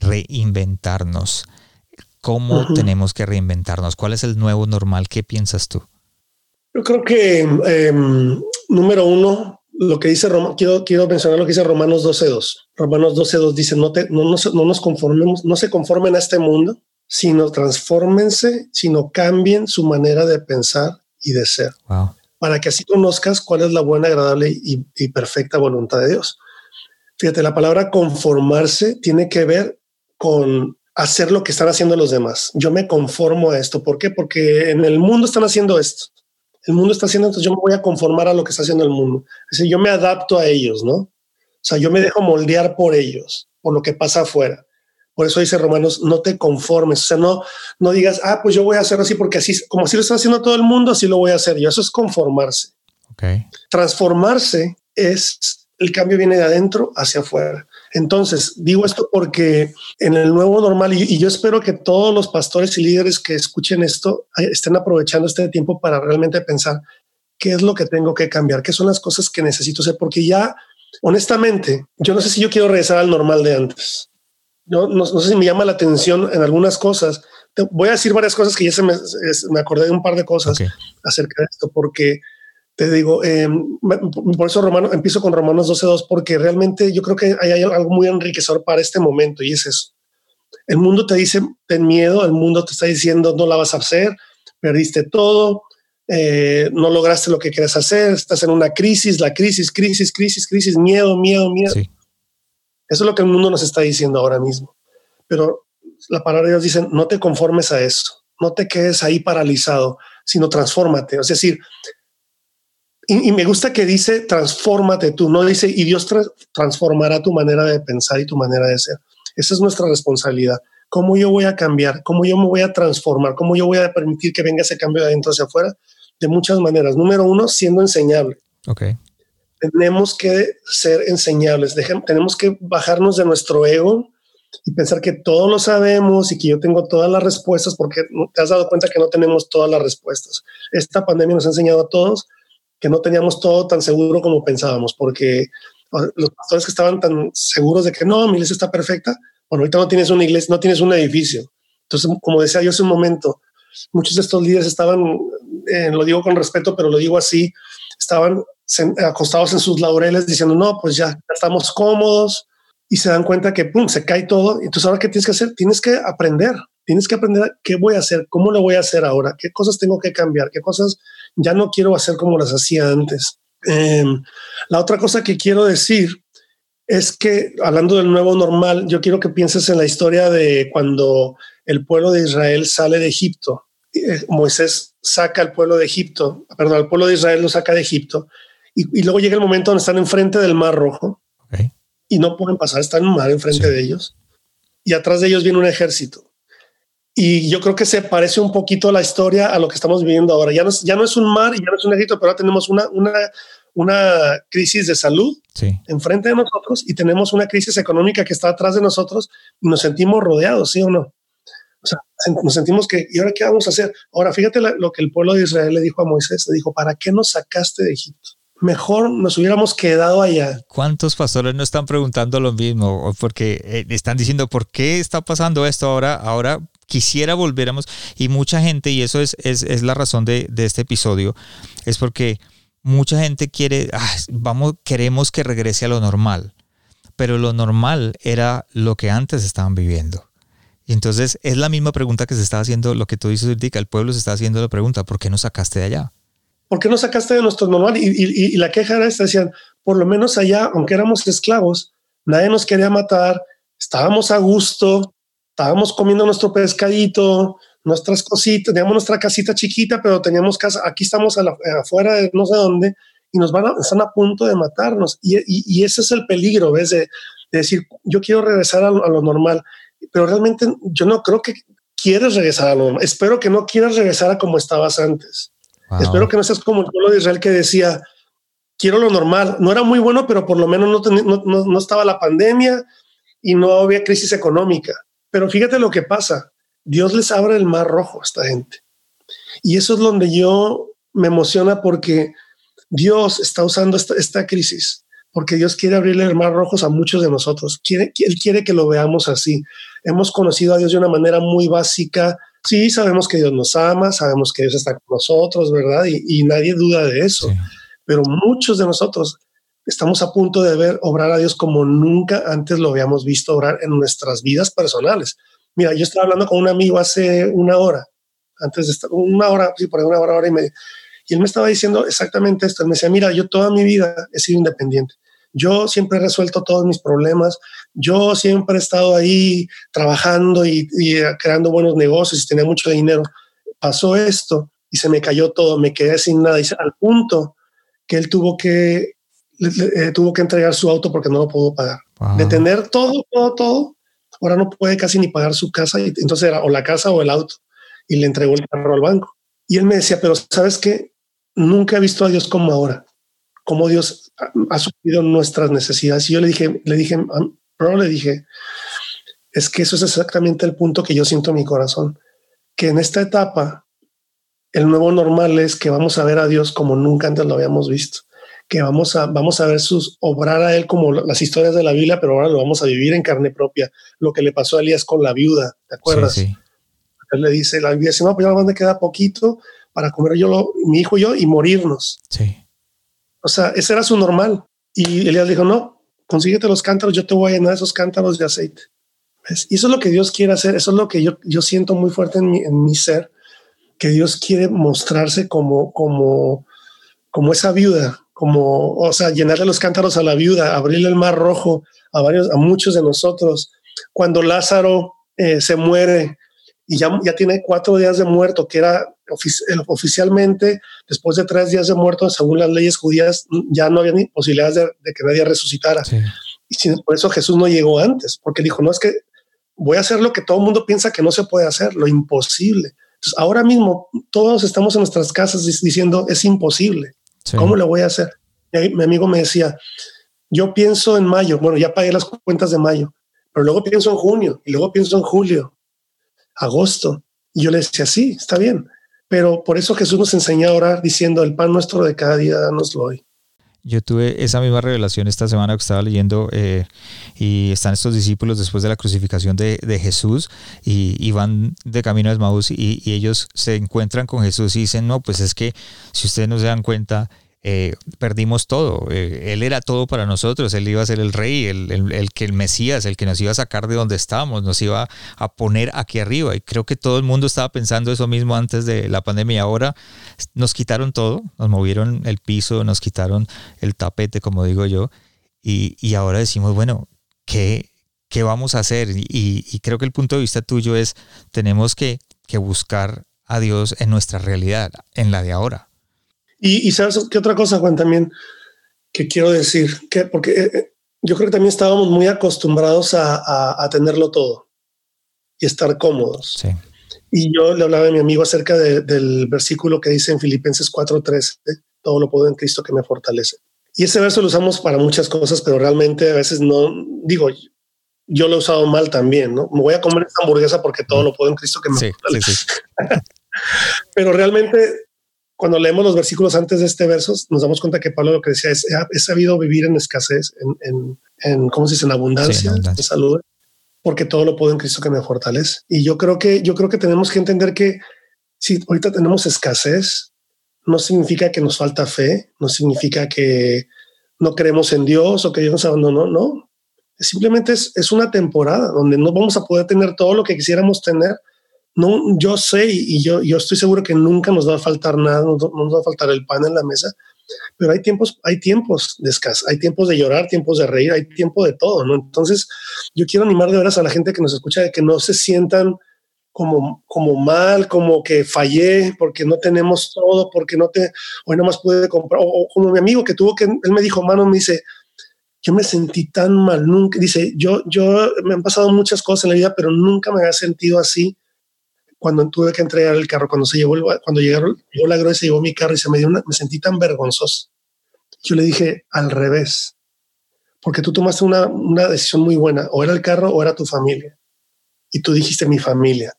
reinventarnos. ¿Cómo tenemos que reinventarnos? ¿Cuál es el nuevo normal? ¿Qué piensas tú? Yo creo que, em, número uno, lo que dice Roma, quiero, quiero mencionar lo que dice Romanos 12.2. Romanos 12.2 dice, no, te, no, no nos conformemos, no se conformen a este mundo, sino transfórmense, sino cambien su manera de pensar y de ser. Para que así conozcas cuál es la buena, agradable y, perfecta voluntad de Dios. Fíjate, la palabra conformarse tiene que ver con hacer lo que están haciendo los demás. Yo me conformo a esto. ¿Por qué? Porque en el mundo están haciendo esto. El mundo está haciendo esto. Yo me voy a conformar a lo que está haciendo el mundo. Es decir, yo me adapto a ellos, ¿no? O sea, yo me dejo moldear por ellos, por lo que pasa afuera. Por eso dice Romanos, no te conformes, o sea, no, no digas, ah, pues yo voy a hacerlo así porque así, como así lo está haciendo todo el mundo, así lo voy a hacer yo. Eso es conformarse. Okay. Transformarse es, el cambio viene de adentro hacia afuera. Entonces, digo esto porque en el nuevo normal, y, yo espero que todos los pastores y líderes que escuchen esto estén aprovechando este tiempo para realmente pensar qué es lo que tengo que cambiar, qué son las cosas que necesito hacer, porque ya, honestamente, yo no sé si yo quiero regresar al normal de antes no, no, sé si me llama la atención en algunas cosas. voy a decir varias cosas que ya se me, me acordé de un par de cosas acerca de esto, porque te digo, em, por eso Romano, empiezo con Romanos 12.2, porque realmente yo creo que hay, algo muy enriquecedor para este momento y es eso. El mundo te dice, ten miedo, el mundo te está diciendo, no la vas a hacer, perdiste todo, eh, no lograste lo que querías hacer, estás en una crisis, la crisis, crisis, crisis, crisis, miedo, miedo, miedo. Sí. Eso es lo que el mundo nos está diciendo ahora mismo. Pero la palabra de Dios dice, no te conformes a eso, no te quedes ahí paralizado, sino transfórmate. Es decir, y, me gusta que dice, transfórmate tú, no dice, y Dios transformará tu manera de pensar y tu manera de ser. Esa es nuestra responsabilidad. ¿Cómo yo voy a cambiar? ¿Cómo yo me voy a transformar? ¿Cómo yo voy a permitir que venga ese cambio de adentro hacia afuera? De muchas maneras. Número uno, siendo enseñable. Okay tenemos que ser enseñables, tenemos que bajarnos de nuestro ego y pensar que todo lo sabemos y que yo tengo todas las respuestas porque te has dado cuenta que no tenemos todas las respuestas. Esta pandemia nos ha enseñado a todos que no teníamos todo tan seguro como pensábamos porque los pastores que estaban tan seguros de que no, mi iglesia está perfecta, bueno, ahorita no tienes una iglesia, no tienes un edificio. Entonces, como decía yo hace un momento, muchos de estos líderes estaban, eh, lo digo con respeto, pero lo digo así, estaban acostados en sus laureles diciendo, no, pues ya, estamos cómodos y se dan cuenta que, pum, se cae todo. Entonces, ahora, ¿qué tienes que hacer? Tienes que aprender, tienes que aprender qué voy a hacer, cómo lo voy a hacer ahora, qué cosas tengo que cambiar, qué cosas ya no quiero hacer como las hacía antes. Em, la otra cosa que quiero decir es que hablando del nuevo normal, yo quiero que pienses en la historia de cuando el pueblo de Israel sale de Egipto. Eh, Moisés saca al pueblo de Egipto, perdón, al pueblo de Israel lo saca de Egipto y, luego llega el momento donde están enfrente del Mar Rojo y no pueden pasar, están en un mar enfrente de ellos y atrás de ellos viene un ejército. Y yo creo que se parece un poquito a la historia a lo que estamos viviendo ahora. Ya no, ya no es un mar y ya no es un ejército, pero ahora tenemos una, una, una crisis de salud enfrente de nosotros y tenemos una crisis económica que está atrás de nosotros y nos sentimos rodeados, ¿sí o no? O sea, nos sentimos que, ¿y ahora qué vamos a hacer? Ahora, fíjate lo que el pueblo de Israel le dijo a Moisés, le dijo, ¿para qué nos sacaste de Egipto? Mejor nos hubiéramos quedado allá. ¿Cuántos pastores no están preguntando lo mismo? Porque eh, están diciendo, ¿por qué está pasando esto ahora? Ahora quisiera volviéramos. Y mucha gente, y eso es, es, la razón de, de este episodio, es porque mucha gente quiere, ah, vamos, queremos que regrese a lo normal, pero lo normal era lo que antes estaban viviendo. Y entonces es la misma pregunta que se está haciendo, lo que tú dices, Dica, el pueblo se está haciendo la pregunta, ¿por qué nos sacaste de allá? ¿Por qué nos sacaste de nuestro normal? Y, la queja era esta, decían, por lo menos allá, aunque éramos esclavos, nadie nos quería matar, estábamos a gusto, estábamos comiendo nuestro pescadito, nuestras cositas, teníamos nuestra casita chiquita, pero teníamos casa, aquí estamos afuera de no sé dónde y nos van a, están a punto de matarnos. Y, ese es el peligro, ¿ves? De, decir, yo quiero regresar a, lo normal, pero realmente yo no creo que quieres regresar a lo normal. Espero que no quieras regresar a como estabas antes. Espero que no seas como el pueblo de Israel que decía, quiero lo normal. No era muy bueno, pero por lo menos no, no, no estaba la pandemia y no había crisis económica. Pero fíjate lo que pasa Dios les abre el mar rojo a esta gente. Y eso es donde yo me emociona porque Dios está usando esta, crisis, porque Dios quiere abrirle el mar rojo a muchos de nosotros. Quiere, él quiere que lo veamos así. Hemos conocido a Dios de una manera muy básica. Sí, sabemos que Dios nos ama, sabemos que Dios está con nosotros, ¿verdad? Y, nadie duda de eso. Pero muchos de nosotros estamos a punto de ver obrar a Dios como nunca antes lo habíamos visto obrar en nuestras vidas personales. Mira, yo estaba hablando con un amigo hace una hora, antes de estar, una hora, sí, por una hora, hora y media, y él me estaba diciendo exactamente esto. Él me decía, mira, yo toda mi vida he sido independiente. Yo siempre he resuelto todos mis problemas. Yo siempre he estado ahí trabajando y, creando buenos negocios y tenía mucho dinero. Pasó esto y se me cayó todo. Me quedé sin nada. Y al punto que él tuvo que, eh, tuvo que entregar su auto porque no lo pudo pagar. De tener todo, todo, todo, ahora no puede casi ni pagar su casa, y entonces era o la casa o el auto, y le entregó el carro al banco. Y él me decía, pero sabes que nunca he visto a Dios como ahora, como Dios ha, suplido nuestras necesidades. Y yo le dije, le dije, pero le dije, es que eso es exactamente el punto que yo siento en mi corazón, que en esta etapa el nuevo normal es que vamos a ver a Dios como nunca antes lo habíamos visto que vamos a, vamos a ver sus, obrar a él como las historias de la Biblia, pero ahora lo vamos a vivir en carne propia. Lo que le pasó a Elías con la viuda, ¿te acuerdas? Él le dice, la Biblia dice, no, pues ya me queda poquito para comer yo, mi hijo y yo, y morirnos. Sí. O sea, ese era su normal. Y Elías dijo, no, consíguete los cántaros, yo te voy a llenar esos cántaros de aceite. Y eso es lo que Dios quiere hacer, eso es lo que yo, yo siento muy fuerte en mi, en mi ser, que Dios quiere mostrarse como, como, como esa viuda, como, o sea, llenarle los cántaros a la viuda, abrirle el mar rojo a varios, a muchos de nosotros. Cuando Lázaro eh, se muere y ya, ya tiene cuatro días de muerto, que era oficialmente, después de tres días de muerto, según las leyes judías, ya no había ni posibilidades de, que nadie resucitara. Y por eso Jesús no llegó antes, porque dijo, no es que voy a hacer lo que todo el mundo piensa que no se puede hacer, lo imposible. Entonces, ahora mismo todos estamos en nuestras casas diciendo, es imposible. ¿Cómo le voy a hacer? Mi, amigo me decía, yo pienso en mayo, bueno, ya pagué las cuentas de mayo, pero luego pienso en junio y luego pienso en julio, agosto. Y yo le decía, sí, está bien. Pero por eso Jesús nos enseñó a orar diciendo, el pan nuestro de cada día, lo hoy. Yo tuve esa misma revelación esta semana que estaba leyendo eh, y están estos discípulos después de la crucificación de, Jesús y, van de camino a Esmaús y, y, ellos se encuentran con Jesús y dicen, no, pues es que si ustedes no se dan cuenta, eh, perdimos todo. Eh, él era todo para nosotros, él iba a ser el rey, el, el, que el Mesías, el que nos iba a sacar de donde estábamos, nos iba a poner aquí arriba. Y creo que todo el mundo estaba pensando eso mismo antes de la pandemia. Ahora nos quitaron todo, nos movieron el piso, nos quitaron el tapete, como digo yo. y, ahora decimos, bueno, ¿qué, qué vamos a hacer? Y, creo que el punto de vista tuyo es, tenemos que, que buscar a Dios en nuestra realidad, en la de ahora. Y, sabes qué otra cosa, Juan, también que quiero decir, que porque eh, eh, yo creo que también estábamos muy acostumbrados a, a, tenerlo todo y estar cómodos. Sí. Y yo le hablaba a mi amigo acerca del versículo que dice en Filipenses 4:13, todo lo puedo en Cristo que me fortalece. Y ese verso lo usamos para muchas cosas, pero realmente a veces no, digo, yo lo he usado mal también, ¿no? Me voy a comer esta hamburguesa porque todo lo puedo en Cristo que me fortalece. Sí, <laughs> pero realmente cuando leemos los versículos antes de este verso, nos damos cuenta que Pablo lo que decía es, he sabido vivir en escasez, en, en, ¿cómo se dice? En abundancia, de salud, porque todo lo puedo en Cristo que me fortalece. Y yo creo que, yo creo que tenemos que entender que si ahorita tenemos escasez, no significa que nos falta fe, no significa que no creemos en Dios o que Dios nos abandonó, no. Simplemente es, es una temporada donde no vamos a poder tener todo lo que quisiéramos tener, no, yo sé y yo, yo estoy seguro que nunca nos va a faltar nada, no, nos va a faltar el pan en la mesa, pero hay tiempos, hay tiempos de escasez, hay tiempos de llorar, tiempos de reír, hay tiempo de todo, ¿no? Entonces, yo quiero animar de veras a la gente que nos escucha de que no se sientan como, como mal, como que fallé porque no tenemos todo, porque no te, hoy más pude comprar, o, como mi amigo que tuvo que, él me dijo, mano, me dice, yo me sentí tan mal, nunca, dice, yo, yo, me han pasado muchas cosas en la vida, pero nunca me había sentido así cuando tuve que entregar el carro, cuando se llevó, cuando llegaron, llegó la grúa y se llevó mi carro y se me dio una, me sentí tan vergonzoso. Yo le dije al revés, porque tú tomaste una, una decisión muy buena, o era el carro o era tu familia. Y tú dijiste mi familia.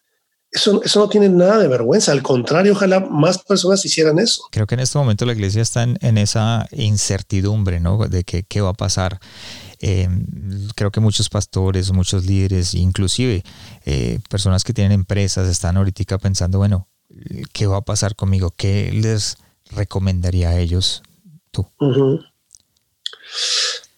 Eso, eso no tiene nada de vergüenza, al contrario, ojalá más personas hicieran eso. Creo que en este momento la iglesia está en, en esa incertidumbre, ¿no? De que qué va a pasar. Eh, creo que muchos pastores, muchos líderes, inclusive eh, personas que tienen empresas, están ahorita pensando, bueno, ¿qué va a pasar conmigo? ¿Qué les recomendaría a ellos tú?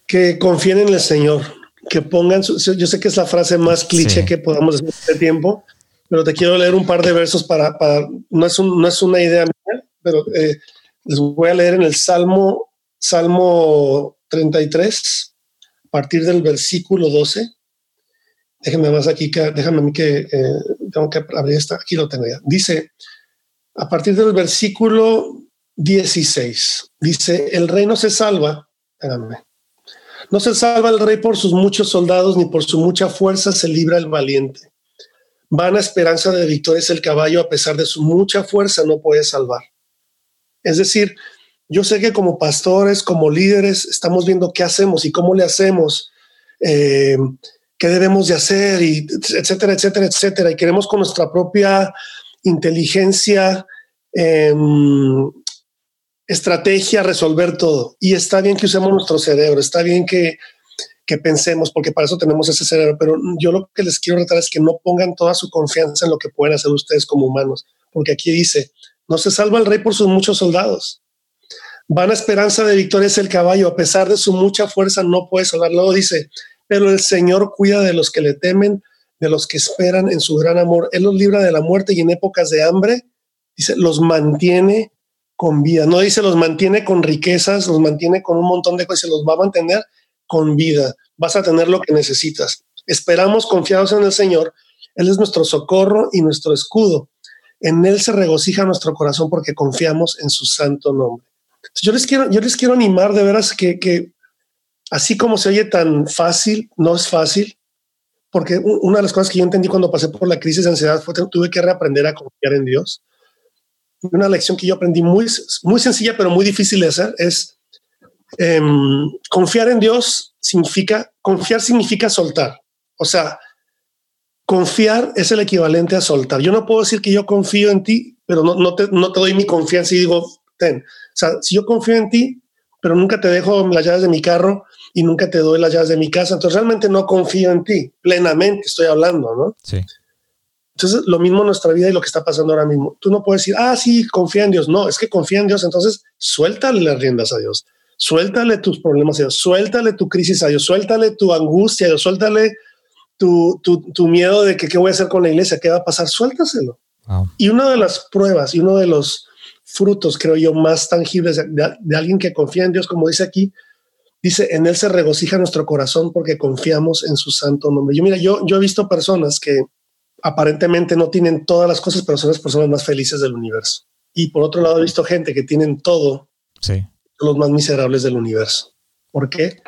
Que confíen en el Señor, que pongan, yo sé que es la frase más cliché que podamos decir este tiempo, pero te quiero leer un par de versos para, no, es no es una idea mía, pero eh, les voy a leer en el Salmo, Salmo 33, partir del versículo 12. Déjenme más aquí, que, déjame a mí que eh, tengo que abrir esta, aquí lo tengo ya. Dice, a partir del versículo 16, dice, el rey no se salva, espérame, no se salva el rey por sus muchos soldados, ni por su mucha fuerza se libra el valiente. Vana esperanza de victoria es el caballo, a pesar de su mucha fuerza no puede salvar. Es decir, yo sé que como pastores, como líderes, estamos viendo qué hacemos y cómo le hacemos, eh, qué debemos de hacer, y etcétera, etcétera, etcétera. Y queremos con nuestra propia inteligencia, em, estrategia, resolver todo. Y está bien que usemos nuestro cerebro, está bien que, que pensemos, porque para eso tenemos ese cerebro. Pero yo lo que les quiero retar es que no pongan toda su confianza en lo que pueden hacer ustedes como humanos, porque aquí dice, no se salva el rey por sus muchos soldados Vana esperanza de victoria es el caballo, a pesar de su mucha fuerza no puede salvar. Luego dice, pero el Señor cuida de los que le temen, de los que esperan en su gran amor. Él los libra de la muerte y en épocas de hambre, dice, los mantiene con vida. No dice los mantiene con riquezas, los mantiene con un montón de cosas, los va a mantener con vida. Vas a tener lo que necesitas. Esperamos confiados en el Señor. Él es nuestro socorro y nuestro escudo. En Él se regocija nuestro corazón porque confiamos en su santo nombre. Yo les quiero, yo les quiero animar de veras que, que así como se oye tan fácil, no es fácil, porque una de las cosas que yo entendí cuando pasé por la crisis de ansiedad fue que tuve que reaprender a confiar en Dios. Una lección que yo aprendí muy, muy sencilla, pero muy difícil de hacer es em, confiar en Dios significa, confiar significa soltar. O sea, confiar es el equivalente a soltar. Yo no puedo decir que yo confío en ti, pero no, no, te, no te doy mi confianza y digo, ten. O sea, si yo confío en ti, pero nunca te dejo las llaves de mi carro y nunca te doy las llaves de mi casa, entonces realmente no confío en ti, plenamente estoy hablando, ¿no? Sí. Entonces, lo mismo en nuestra vida y lo que está pasando ahora mismo. Tú no puedes decir, ah, sí, confía en Dios. No, es que confía en Dios, entonces suéltale las riendas a Dios. Suéltale tus problemas a Dios, suéltale tu crisis a Dios, suéltale tu angustia a Dios, suéltale tu, tu, miedo de que qué voy a hacer con la iglesia, qué va a pasar, suéltaselo. Y una de las pruebas y uno de los frutos, creo yo, más tangibles de, alguien que confía en Dios, como dice aquí, dice, en Él se regocija nuestro corazón porque confiamos en su santo nombre. Yo mira, yo, yo he visto personas que aparentemente no tienen todas las cosas, pero son las personas más felices del universo. Y por otro lado, he visto gente que tienen todo, sí. los más miserables del universo. ¿Por qué?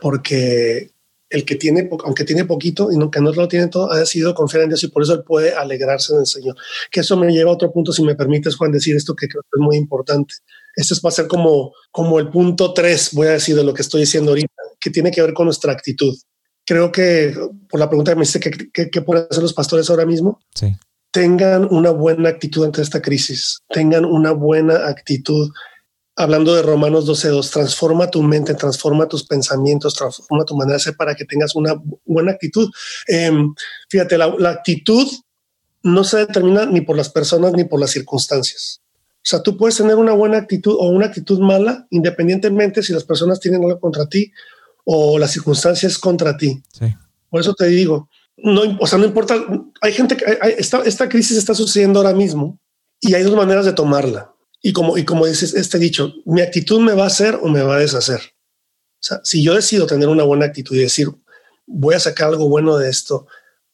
Porque el que tiene, aunque tiene poquito y no, que no lo tiene todo, ha decidido confiar en Dios y por eso él puede alegrarse en el Señor. Que eso me lleva a otro punto, si me permites, Juan, decir esto que creo que es muy importante. Este va a ser como, como el punto tres, voy a decir, de lo que estoy diciendo ahorita, que tiene que ver con nuestra actitud. Creo que por la pregunta que me dice ¿qué, qué pueden hacer los pastores ahora mismo? Sí. Tengan una buena actitud ante esta crisis, tengan una buena actitud hablando de Romanos 12.2, transforma tu mente, transforma tus pensamientos, transforma tu manera de ser para que tengas una buena actitud. Em, fíjate, la, actitud no se determina ni por las personas ni por las circunstancias. O sea, tú puedes tener una buena actitud o una actitud mala independientemente si las personas tienen algo contra ti o las circunstancias contra ti. Por eso te digo, no, o sea, no importa, hay gente que esta, esta crisis está sucediendo ahora mismo y hay dos maneras de tomarla y como, y como dices, este dicho, mi actitud me va a hacer o me va a deshacer. O sea, si yo decido tener una buena actitud y decir, voy a sacar algo bueno de esto,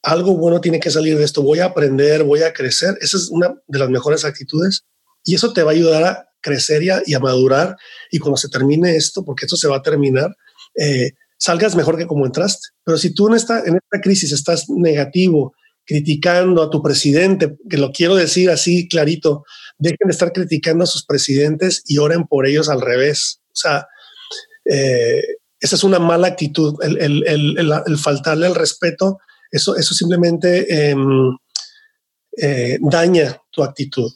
algo bueno tiene que salir de esto, voy a aprender, voy a crecer, esa es una de las mejores actitudes y eso te va a ayudar a crecer y a, madurar y cuando se termine esto, porque esto se va a terminar, eh, salgas mejor que como entraste. Pero si tú en esta, en esta crisis estás negativo, criticando a tu presidente, que lo quiero decir así clarito, dejen de estar criticando a sus presidentes y oren por ellos al revés. O sea, eh, esa es una mala actitud, el, faltarle el respeto, eso, eso simplemente em, eh, daña tu actitud,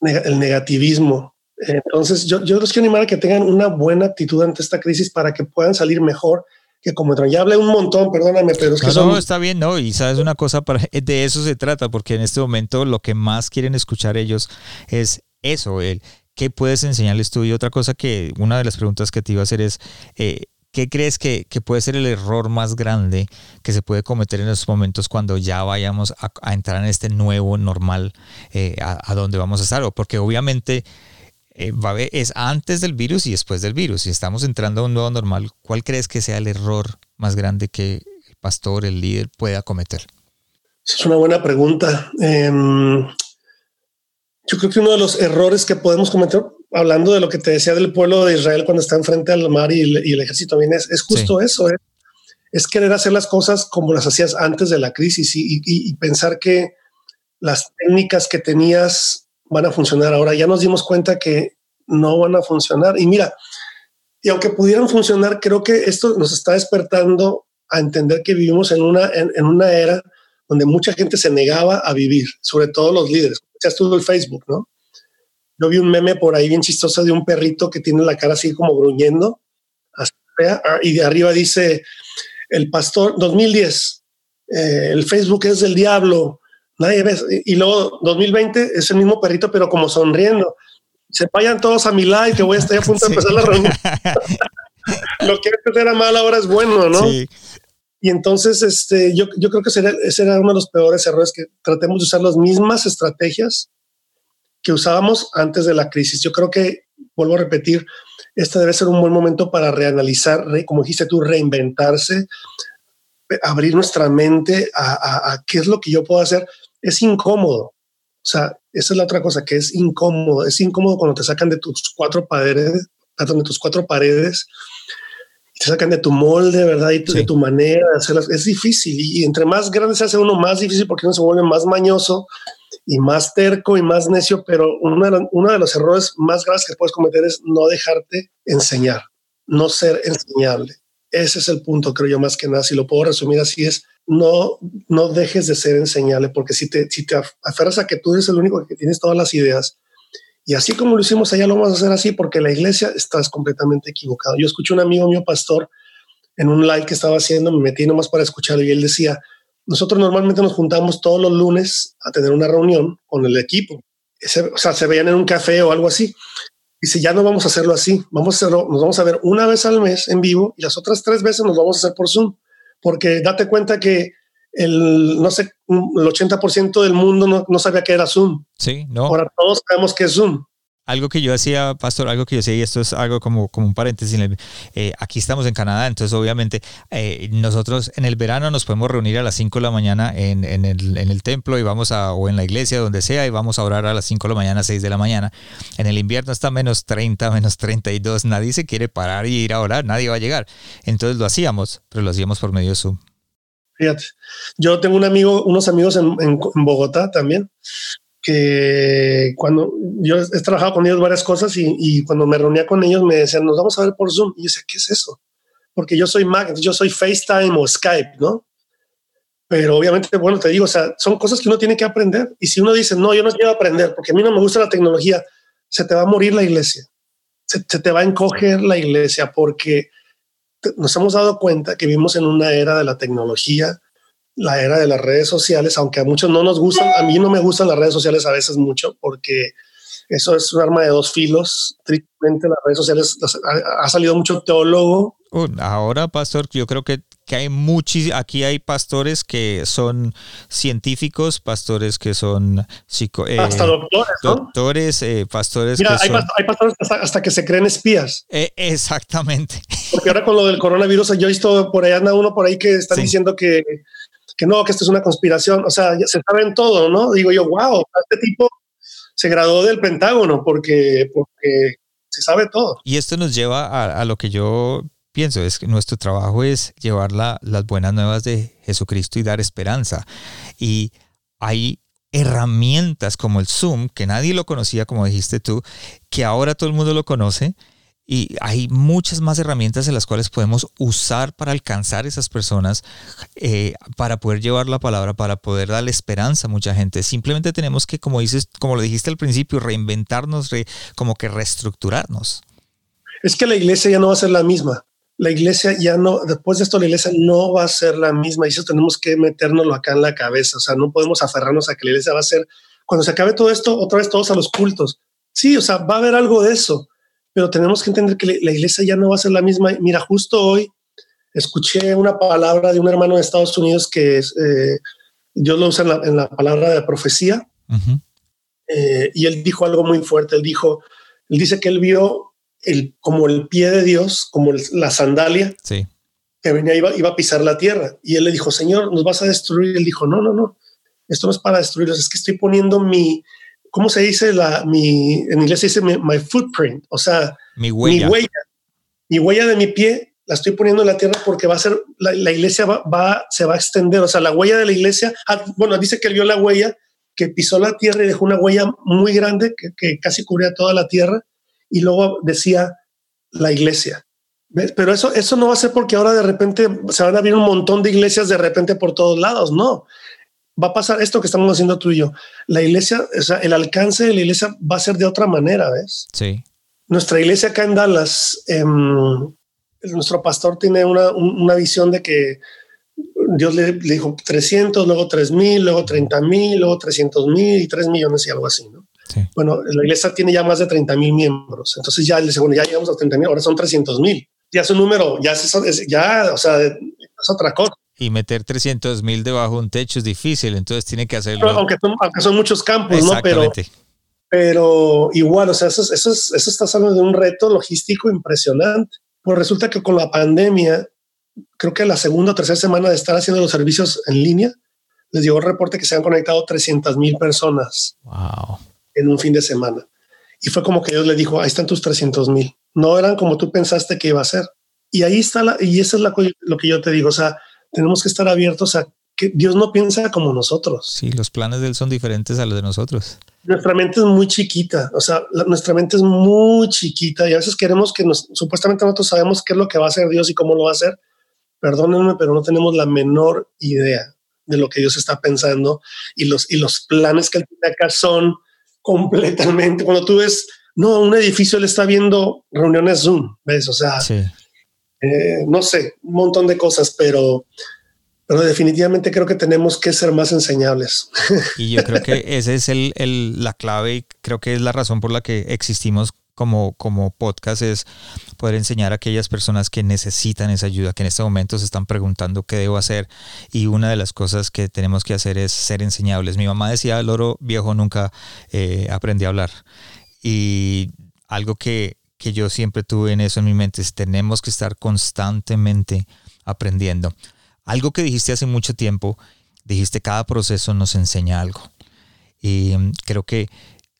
el negativismo. Entonces, yo, yo los quiero animar a que tengan una buena actitud ante esta crisis para que puedan salir mejor que como ya hablé un montón, perdóname, pero es que no, no, está bien, no, y sabes una cosa, para, <laughs> de eso se trata, porque en este momento lo que más quieren escuchar ellos es eso, el qué puedes enseñarles tú. Y otra cosa que, una de las preguntas que te iba a hacer es, eh, ¿qué crees que, puede ser el error más grande que se puede cometer en estos momentos cuando ya vayamos a, entrar en este nuevo normal eh, a, a donde vamos a estar? Porque obviamente eh, es antes del virus y después del virus. Si estamos entrando a un nuevo normal, ¿cuál crees que sea el error más grande que el pastor, el líder pueda cometer? Es una buena pregunta. Em, yo creo que uno de los errores que podemos cometer, hablando de lo que te decía del pueblo de Israel cuando está enfrente al mar y el, ejército viene, es, justo eso, ¿eh? es querer hacer las cosas como las hacías antes de la crisis y pensar que las técnicas que tenías van a funcionar. Ahora ya nos dimos cuenta que no van a funcionar. Y mira, y aunque pudieran funcionar, creo que esto nos está despertando a entender que vivimos en una, en, una era donde mucha gente se negaba a vivir, sobre todo los líderes. Ya estuvo el Facebook, ¿no? Yo vi un meme por ahí bien chistoso de un perrito que tiene la cara así como gruñendo, ah, y de arriba dice, el pastor, 2010, eh, el Facebook es del diablo, nadie ve. Y luego 2020 es el mismo perrito, pero como sonriendo. Se vayan todos a mi like, que voy a estar a punto de <laughs> empezar la reunión. <laughs> Lo que antes era mal ahora es bueno, ¿no? Y entonces este, yo, yo creo que ese era uno de los peores errores, que tratemos de usar las mismas estrategias que usábamos antes de la crisis. Yo creo que, vuelvo a repetir, este debe ser un buen momento para reanalizar, como dijiste tú, reinventarse, abrir nuestra mente a, qué es lo que yo puedo hacer, es incómodo. O sea, esa es la otra cosa, que es incómodo. Es incómodo cuando te sacan de tus cuatro paredes, de tus cuatro paredes, te sacan de tu molde, ¿verdad? Y de tu manera de hacerlas. Es difícil. Y entre más grande se hace uno, más difícil porque uno se vuelve más mañoso y más terco y más necio. Pero uno de, uno de los errores más graves que puedes cometer es no dejarte enseñar, no ser enseñable. Ese es el punto, creo yo, más que nada. Si lo puedo resumir así es, no, no dejes de ser enseñable, porque si te, si te aferras a que tú eres el único que tienes todas las ideas, y así como lo hicimos allá, lo vamos a hacer así, porque la iglesia estás completamente equivocado. Yo escuché un amigo mío, pastor, en un live que estaba haciendo, me metí nomás para escucharlo y él decía, nosotros normalmente nos juntamos todos los lunes a tener una reunión con el equipo. o sea, se veían en un café o algo así. Dice, ya no vamos a hacerlo así, vamos a hacerlo, nos vamos a ver una vez al mes en vivo y las otras tres veces nos vamos a hacer por Zoom, porque date cuenta que el, no sé, el 80% del mundo no, no, sabía que era Zoom. Sí, no. Ahora todos sabemos que es Zoom. Algo que yo hacía, pastor, algo que yo hacía, y esto es algo como, como un paréntesis, eh, aquí estamos en Canadá, entonces obviamente eh, nosotros en el verano nos podemos reunir a las 5 de la mañana en, en, el, en, el, templo y vamos a, o en la iglesia, donde sea, y vamos a orar a las 5 de la mañana, 6 de la mañana. En el invierno está menos 30, menos 32, nadie se quiere parar y ir a orar, nadie va a llegar. Entonces lo hacíamos, pero lo hacíamos por medio de Zoom. Fíjate, yo tengo un amigo, unos amigos en, en Bogotá también, que cuando yo he trabajado con ellos varias cosas y, y, cuando me reunía con ellos me decían, nos vamos a ver por Zoom. Y yo decía, ¿qué es eso? Porque yo soy Mac, yo soy FaceTime o Skype, ¿no? Pero obviamente, bueno, te digo, o sea, son cosas que uno tiene que aprender. Y si uno dice, no, yo no quiero aprender porque a mí no me gusta la tecnología, se te va a morir la iglesia. Se, se te va a encoger la iglesia porque nos hemos dado cuenta que vivimos en una era de la tecnología la era de las redes sociales, aunque a muchos no nos gustan, a mí no me gustan las redes sociales a veces mucho porque eso es un arma de dos filos. Tristemente las redes sociales ha, salido mucho teólogo. ahora, pastor, yo creo que, que hay muchos, aquí hay pastores que son científicos, pastores que son psico, eh, hasta doctores, ¿no? doctores, eh, pastores. Mira, que hay, son, hay, pastores hasta, hasta, que se creen espías. Eh, exactamente. Porque ahora con lo del coronavirus, yo he visto por ahí anda uno por ahí que está sí. diciendo que que no, que esto es una conspiración, o sea, se sabe en todo, ¿no? Digo yo, wow, este tipo se graduó del Pentágono porque, porque se sabe todo. Y esto nos lleva a, a lo que yo pienso, es que nuestro trabajo es llevar la, las buenas nuevas de Jesucristo y dar esperanza. Y hay herramientas como el Zoom, que nadie lo conocía, como dijiste tú, que ahora todo el mundo lo conoce, y hay muchas más herramientas en las cuales podemos usar para alcanzar esas personas, eh, para poder llevar la palabra, para poder darle esperanza a mucha gente. Simplemente tenemos que, como dices, como lo dijiste al principio, reinventarnos, re, como que reestructurarnos. Es que la iglesia ya no va a ser la misma. La iglesia ya no, después de esto, la iglesia no va a ser la misma y eso tenemos que metérnoslo acá en la cabeza. O sea, no podemos aferrarnos a que la iglesia va a ser, cuando se acabe todo esto, otra vez todos a los cultos. Sí, o sea, va a haber algo de eso pero tenemos que entender que la iglesia ya no va a ser la misma. Mira, justo hoy escuché una palabra de un hermano de Estados Unidos que es, eh, Dios lo usa en la, en la, palabra de profecía, uh -huh. eh, y él dijo algo muy fuerte. Él dijo, él dice que él vio el, como el pie de Dios, como el, la sandalia, sí. que venía, iba, iba a pisar la tierra. Y él le dijo, Señor, nos vas a destruir. Él dijo, no, no, no, esto no es para destruirlos, es que estoy poniendo mi, ¿cómo se dice? La, mi, en inglés se dice mi, my footprint, o sea, mi huella. mi huella. Mi huella de mi pie la estoy poniendo en la tierra porque va a ser, la, la iglesia va, va, se va a extender, o sea, la huella de la iglesia, ah, bueno, dice que él vio la huella, que pisó la tierra y dejó una huella muy grande que, que casi cubría toda la tierra, y luego decía la iglesia. ¿Ves? Pero eso, eso no va a ser porque ahora de repente se van a abrir un montón de iglesias de repente por todos lados, no va a pasar esto que estamos haciendo tú y yo. La iglesia, o sea, el alcance de la iglesia va a ser de otra manera, ¿ves? Sí. Nuestra iglesia acá en Dallas, eh, nuestro pastor tiene una, una, visión de que Dios le, le dijo 300, luego 3 mil, luego 30 mil, luego 300 mil y 3 millones y algo así, ¿no? Sí. Bueno, la iglesia tiene ya más de 30 mil miembros, entonces ya, bueno, ya llegamos a 30 mil, ahora son 300 mil. Ya es un número, ya es, ya, o sea, es otra cosa y meter 300 mil debajo de un techo es difícil, entonces tiene que hacerlo. Pero aunque, son, aunque son muchos campos, ¿no? Pero, pero igual, o sea, eso, eso, eso está hablando de un reto logístico impresionante. Pues resulta que con la pandemia, creo que la segunda o tercera semana de estar haciendo los servicios en línea, les llegó el reporte que se han conectado 300 mil personas wow. en un fin de semana. Y fue como que Dios le dijo, ahí están tus 300 mil. No eran como tú pensaste que iba a ser. Y ahí está la, y eso es la, lo que yo te digo, o sea, tenemos que estar abiertos a que Dios no piensa como nosotros. Sí, los planes de Él son diferentes a los de nosotros. Nuestra mente es muy chiquita, o sea, la, nuestra mente es muy chiquita y a veces queremos que nos, supuestamente nosotros sabemos qué es lo que va a hacer Dios y cómo lo va a hacer. Perdónenme, pero no tenemos la menor idea de lo que Dios está pensando y los, y los planes que Él tiene acá son completamente, cuando tú ves, no, un edificio Él está viendo reuniones Zoom, ¿ves? O sea, sí. Eh, no sé, un montón de cosas, pero, pero definitivamente creo que tenemos que ser más enseñables. <laughs> Y yo creo que esa es el, el, la clave y creo que es la razón por la que existimos como, como podcast, es poder enseñar a aquellas personas que necesitan esa ayuda, que en este momento se están preguntando qué debo hacer. Y una de las cosas que tenemos que hacer es ser enseñables. Mi mamá decía, el oro viejo nunca eh, aprendí a hablar. y algo que, que yo siempre tuve en eso en mi mente es tenemos que estar constantemente aprendiendo. Algo que dijiste hace mucho tiempo, dijiste cada proceso nos enseña algo. Y mm, creo que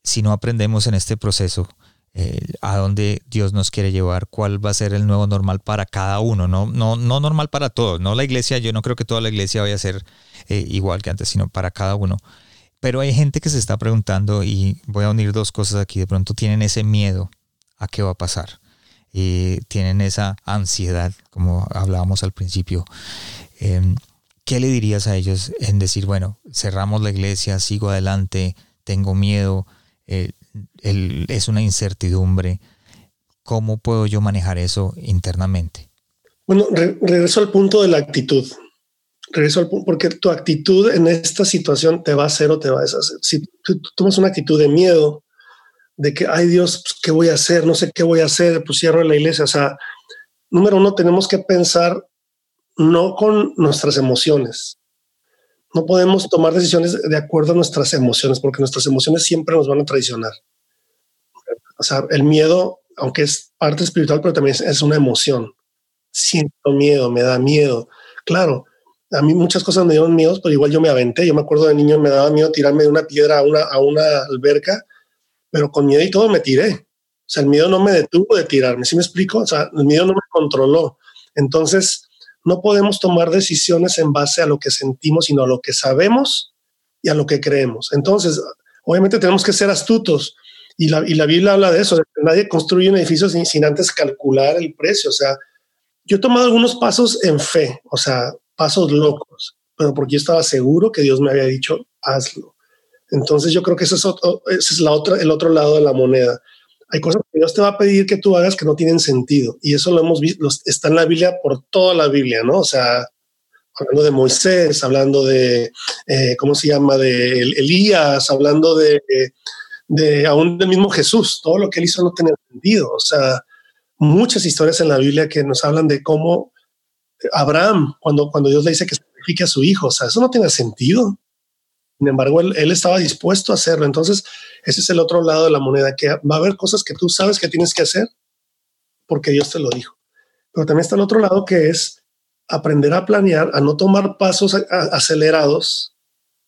si no aprendemos en este proceso, eh, a dónde Dios nos quiere llevar, cuál va a ser el nuevo normal para cada uno, no, no, no normal para todos, no la iglesia, yo no creo que toda la iglesia vaya a ser eh, igual que antes, sino para cada uno. Pero hay gente que se está preguntando y voy a unir dos cosas aquí, de pronto tienen ese miedo a qué va a pasar, y tienen esa ansiedad, como hablábamos al principio. Em, ¿Qué le dirías a ellos en decir, bueno, cerramos la iglesia, sigo adelante, tengo miedo, eh, es una incertidumbre. ¿Cómo puedo yo manejar eso internamente? Bueno, regreso al punto de la actitud. Regreso al punto, porque tu actitud en esta situación te va a hacer o te va a deshacer. Si tú, tomas una actitud de miedo, de que, ay Dios, pues, ¿qué voy a hacer? No sé qué voy a hacer, pues cierro la iglesia. O sea, número uno, tenemos que pensar no con nuestras emociones, no podemos tomar decisiones de acuerdo a nuestras emociones, porque nuestras emociones siempre nos van a traicionar. O sea, el miedo, aunque es parte espiritual, pero también es, una emoción. Siento miedo, me da miedo. Claro, a mí muchas cosas me dieron miedo, pero igual yo me aventé. Yo me acuerdo de niño, me daba miedo tirarme de una piedra a una, a una alberca, pero con miedo y todo me tiré. O sea, el miedo no me detuvo de tirarme, ¿sí me explico? O sea, el miedo no me controló. Entonces, no podemos tomar decisiones en base a lo que sentimos, sino a lo que sabemos y a lo que creemos. Entonces, obviamente tenemos que ser astutos. Y la, y la Biblia habla de eso, nadie construye un edificio sin, sin antes calcular el precio. O sea, yo he tomado algunos pasos en fe, o sea, pasos locos, pero porque yo estaba seguro que Dios me había dicho, hazlo. Entonces yo creo que ese es, ese es la otra, el otro lado de la moneda hay cosas que Dios te va a pedir que tú hagas que no tienen sentido. Y eso lo hemos visto, está en la Biblia por toda la Biblia, ¿no? O sea, hablando de Moisés, hablando de, eh, ¿cómo se llama? De Elías, hablando de, de, aún del mismo Jesús. Todo lo que él hizo no tenía sentido. O sea, muchas historias en la Biblia que nos hablan de cómo Abraham, cuando, cuando Dios le dice que sacrifique a su hijo, o sea, eso no tiene sentido. Sin embargo, él, estaba dispuesto a hacerlo. Entonces, ese es el otro lado de la moneda, que va a haber cosas que tú sabes que tienes que hacer porque Dios te lo dijo. Pero también está el otro lado que es aprender a planear, a no tomar pasos acelerados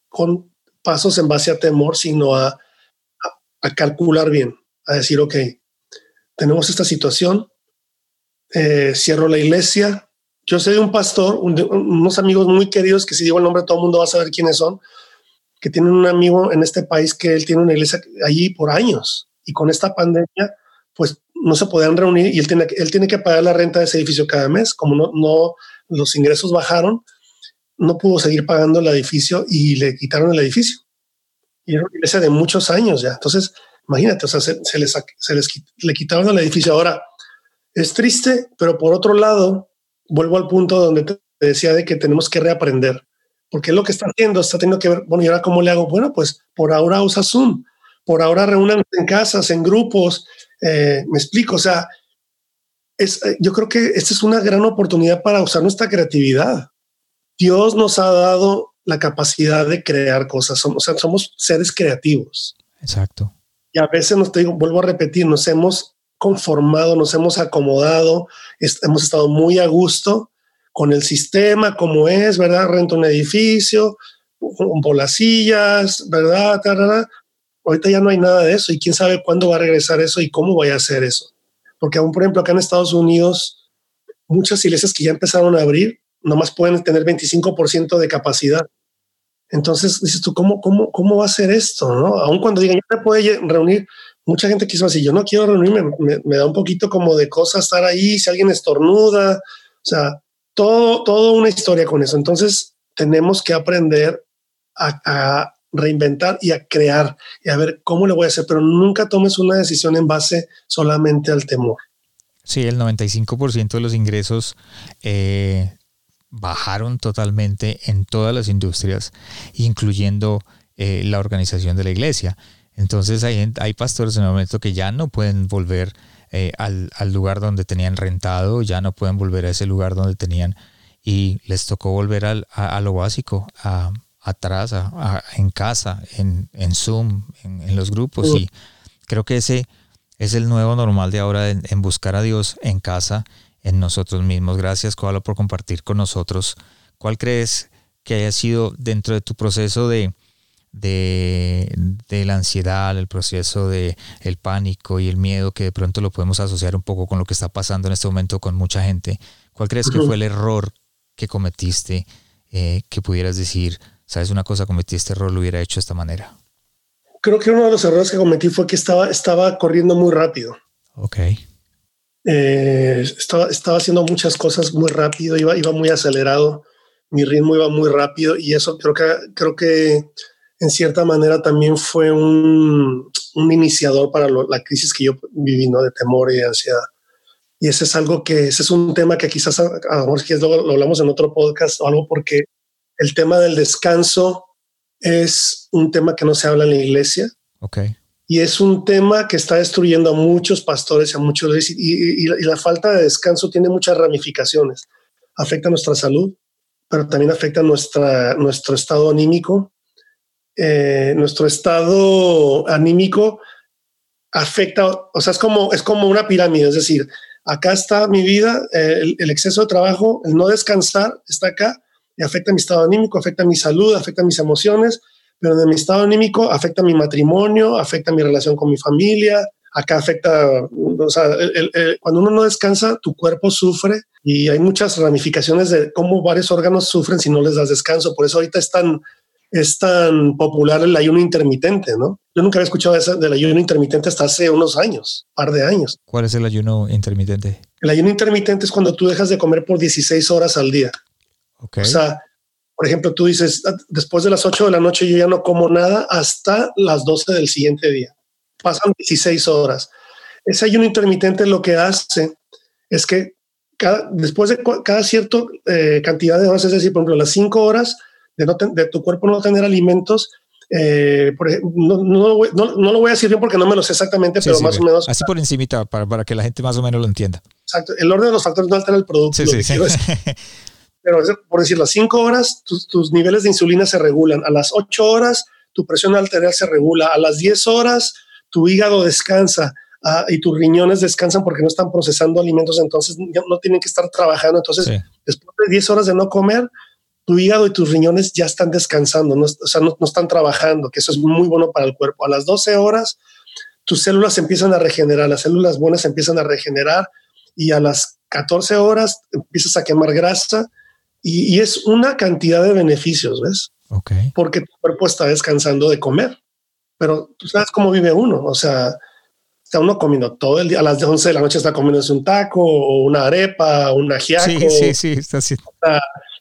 con pasos en base a temor, sino a, a, calcular bien, a decir, ok, tenemos esta situación, eh, cierro la iglesia. Yo de un pastor, unos amigos muy queridos que si digo el nombre todo el mundo va a saber quiénes son, que tienen un amigo en este país que él tiene una iglesia allí por años y con esta pandemia, pues no se podían reunir y él tiene, él tiene que pagar la renta de ese edificio cada mes. Como no, los ingresos bajaron, no pudo seguir pagando el edificio y le quitaron el edificio. Y era una iglesia de muchos años ya. Entonces, imagínate, o sea, se, les, se les le quitaron el edificio. Ahora, es triste, pero por otro lado, vuelvo al punto donde te decía de que tenemos que reaprender porque lo que está haciendo está teniendo que ver, bueno, ¿y ahora cómo le hago? Bueno, pues por ahora usa Zoom, por ahora reúnan en casas, en grupos, eh, me explico, o sea, es, eh, yo creo que esta es una gran oportunidad para usar nuestra creatividad. Dios nos ha dado la capacidad de crear cosas, somos, o sea, somos seres creativos. Exacto. Y a veces nos digo, vuelvo a repetir, nos hemos conformado, nos hemos acomodado, hemos estado muy a gusto con el sistema como es, ¿verdad? Rento un edificio, por las sillas, ¿verdad? Ahorita ya no hay nada de eso y quién sabe cuándo va a regresar eso y cómo voy a hacer eso. Porque aún, por ejemplo, acá en Estados Unidos, muchas iglesias que ya empezaron a abrir, nomás pueden tener 25% de capacidad. Entonces dices tú, ¿cómo, cómo, cómo va a ser esto? ¿no? Aún cuando digan, ya me puede reunir, mucha gente quiso así, yo no quiero reunirme, me, me, da un poquito como de cosa estar ahí, si alguien estornuda, o sea, todo, toda una historia con eso. Entonces, tenemos que aprender a, reinventar y a crear y a ver cómo le voy a hacer, pero nunca tomes una decisión en base solamente al temor. Sí, el 95% de los ingresos eh, bajaron totalmente en todas las industrias, incluyendo eh, la organización de la iglesia. Entonces hay, hay pastores en el momento que ya no pueden volver eh, al, lugar donde tenían rentado, ya no pueden volver a ese lugar donde tenían y les tocó volver al, a, lo básico, a, atrás, en casa, en, en Zoom, en, los grupos y, creo que ese es el nuevo normal de ahora en, buscar a Dios en casa, en nosotros mismos. Gracias, Koala, por compartir con nosotros. ¿Cuál crees que haya sido dentro de tu proceso de, de, la ansiedad, el proceso de el pánico y el miedo que de pronto lo podemos asociar un poco con lo que está pasando en este momento con mucha gente? ¿Cuál crees que fue el error que cometiste eh, que pudieras decir, sabes una cosa, cometí este error, lo hubiera hecho de esta manera? Creo que uno de los errores que cometí fue que estaba, estaba corriendo muy rápido. Ok. Eh, estaba, estaba haciendo muchas cosas muy rápido, iba, iba muy acelerado, mi ritmo iba muy rápido y eso creo que, creo que en cierta manera también fue un, un iniciador para la crisis que yo viví, ¿no? De temor y ansiedad. Y ese es algo que, ese es un tema que quizás a, lo mejor lo, lo hablamos en otro podcast o algo porque el tema del descanso es un tema que no se habla en la iglesia. Okay. Y es un tema que está destruyendo a muchos pastores, a muchos y, y, la, falta de descanso tiene muchas ramificaciones. Afecta nuestra salud, pero también afecta nuestra, nuestro estado anímico. Eh, nuestro estado anímico afecta, o sea, es como, es como una pirámide, es decir, acá está mi vida, eh, el, exceso de trabajo, el no descansar está acá y afecta mi estado anímico, afecta mi salud, afecta mis emociones, pero de mi estado anímico afecta mi matrimonio, afecta mi relación con mi familia, acá afecta, o sea, cuando uno no descansa, tu cuerpo sufre y hay muchas ramificaciones de cómo varios órganos sufren si no les das descanso. Por eso ahorita es tan, es tan popular el ayuno intermitente, ¿no? Yo nunca había escuchado del ayuno intermitente hasta hace unos años, par de años. ¿Cuál es el ayuno intermitente? El ayuno intermitente es cuando tú dejas de comer por 16 horas al día. Okay. O sea, por ejemplo, tú dices, después de las 8 de la noche yo ya no como nada hasta las 12 del siguiente día. Pasan 16 horas. Ese ayuno intermitente lo que hace es que cada, después de cada cierta eh, cantidad de horas, es decir, por ejemplo, las 5 horas, de, tu cuerpo no tener alimentos, eh, no, no, lo voy a decir bien porque no me lo sé exactamente, pero más o menos. Así por encimita, para, para, que la gente más o menos lo entienda. Exacto. El orden de los factores no altera el producto. Sí, sí, <laughs> pero por decir, las cinco horas, tus, niveles de insulina se regulan. A las ocho horas, tu presión arterial se regula. A las diez horas, tu hígado descansa. Ah, y tus riñones descansan porque no están procesando alimentos, entonces no tienen que estar trabajando. Entonces, después de 10 horas de no comer, tu hígado y tus riñones ya están descansando, no, o sea, no, están trabajando, que eso es muy bueno para el cuerpo. A las 12 horas, tus células empiezan a regenerar, las células buenas empiezan a regenerar y a las 14 horas empiezas a quemar grasa y, es una cantidad de beneficios, ¿ves? Okay. Porque tu cuerpo está descansando de comer. Pero tú sabes cómo vive uno, o sea, está uno comiendo todo el día, a las 11 de la noche está comiéndose un taco o una arepa, un ajiaco. Sí, sí, sí, está así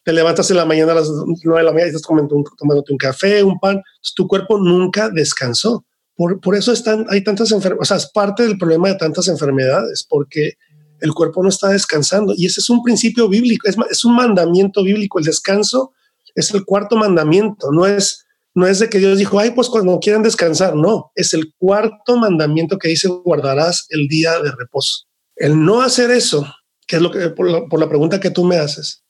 te levantas en la mañana a las 9 de la mañana y estás comiendo un, tomándote un café, un pan. tu cuerpo nunca descansó. Por, por eso están, hay tantas enfermedades, o sea, es parte del problema de tantas enfermedades, porque el cuerpo no está descansando. Y ese es un principio bíblico, es, es un mandamiento bíblico. El descanso es el cuarto mandamiento, no es, no es de que Dios dijo, ay, pues cuando quieran descansar, no, es el cuarto mandamiento que dice guardarás el día de reposo. El no hacer eso, que es lo que, por por la pregunta que tú me haces,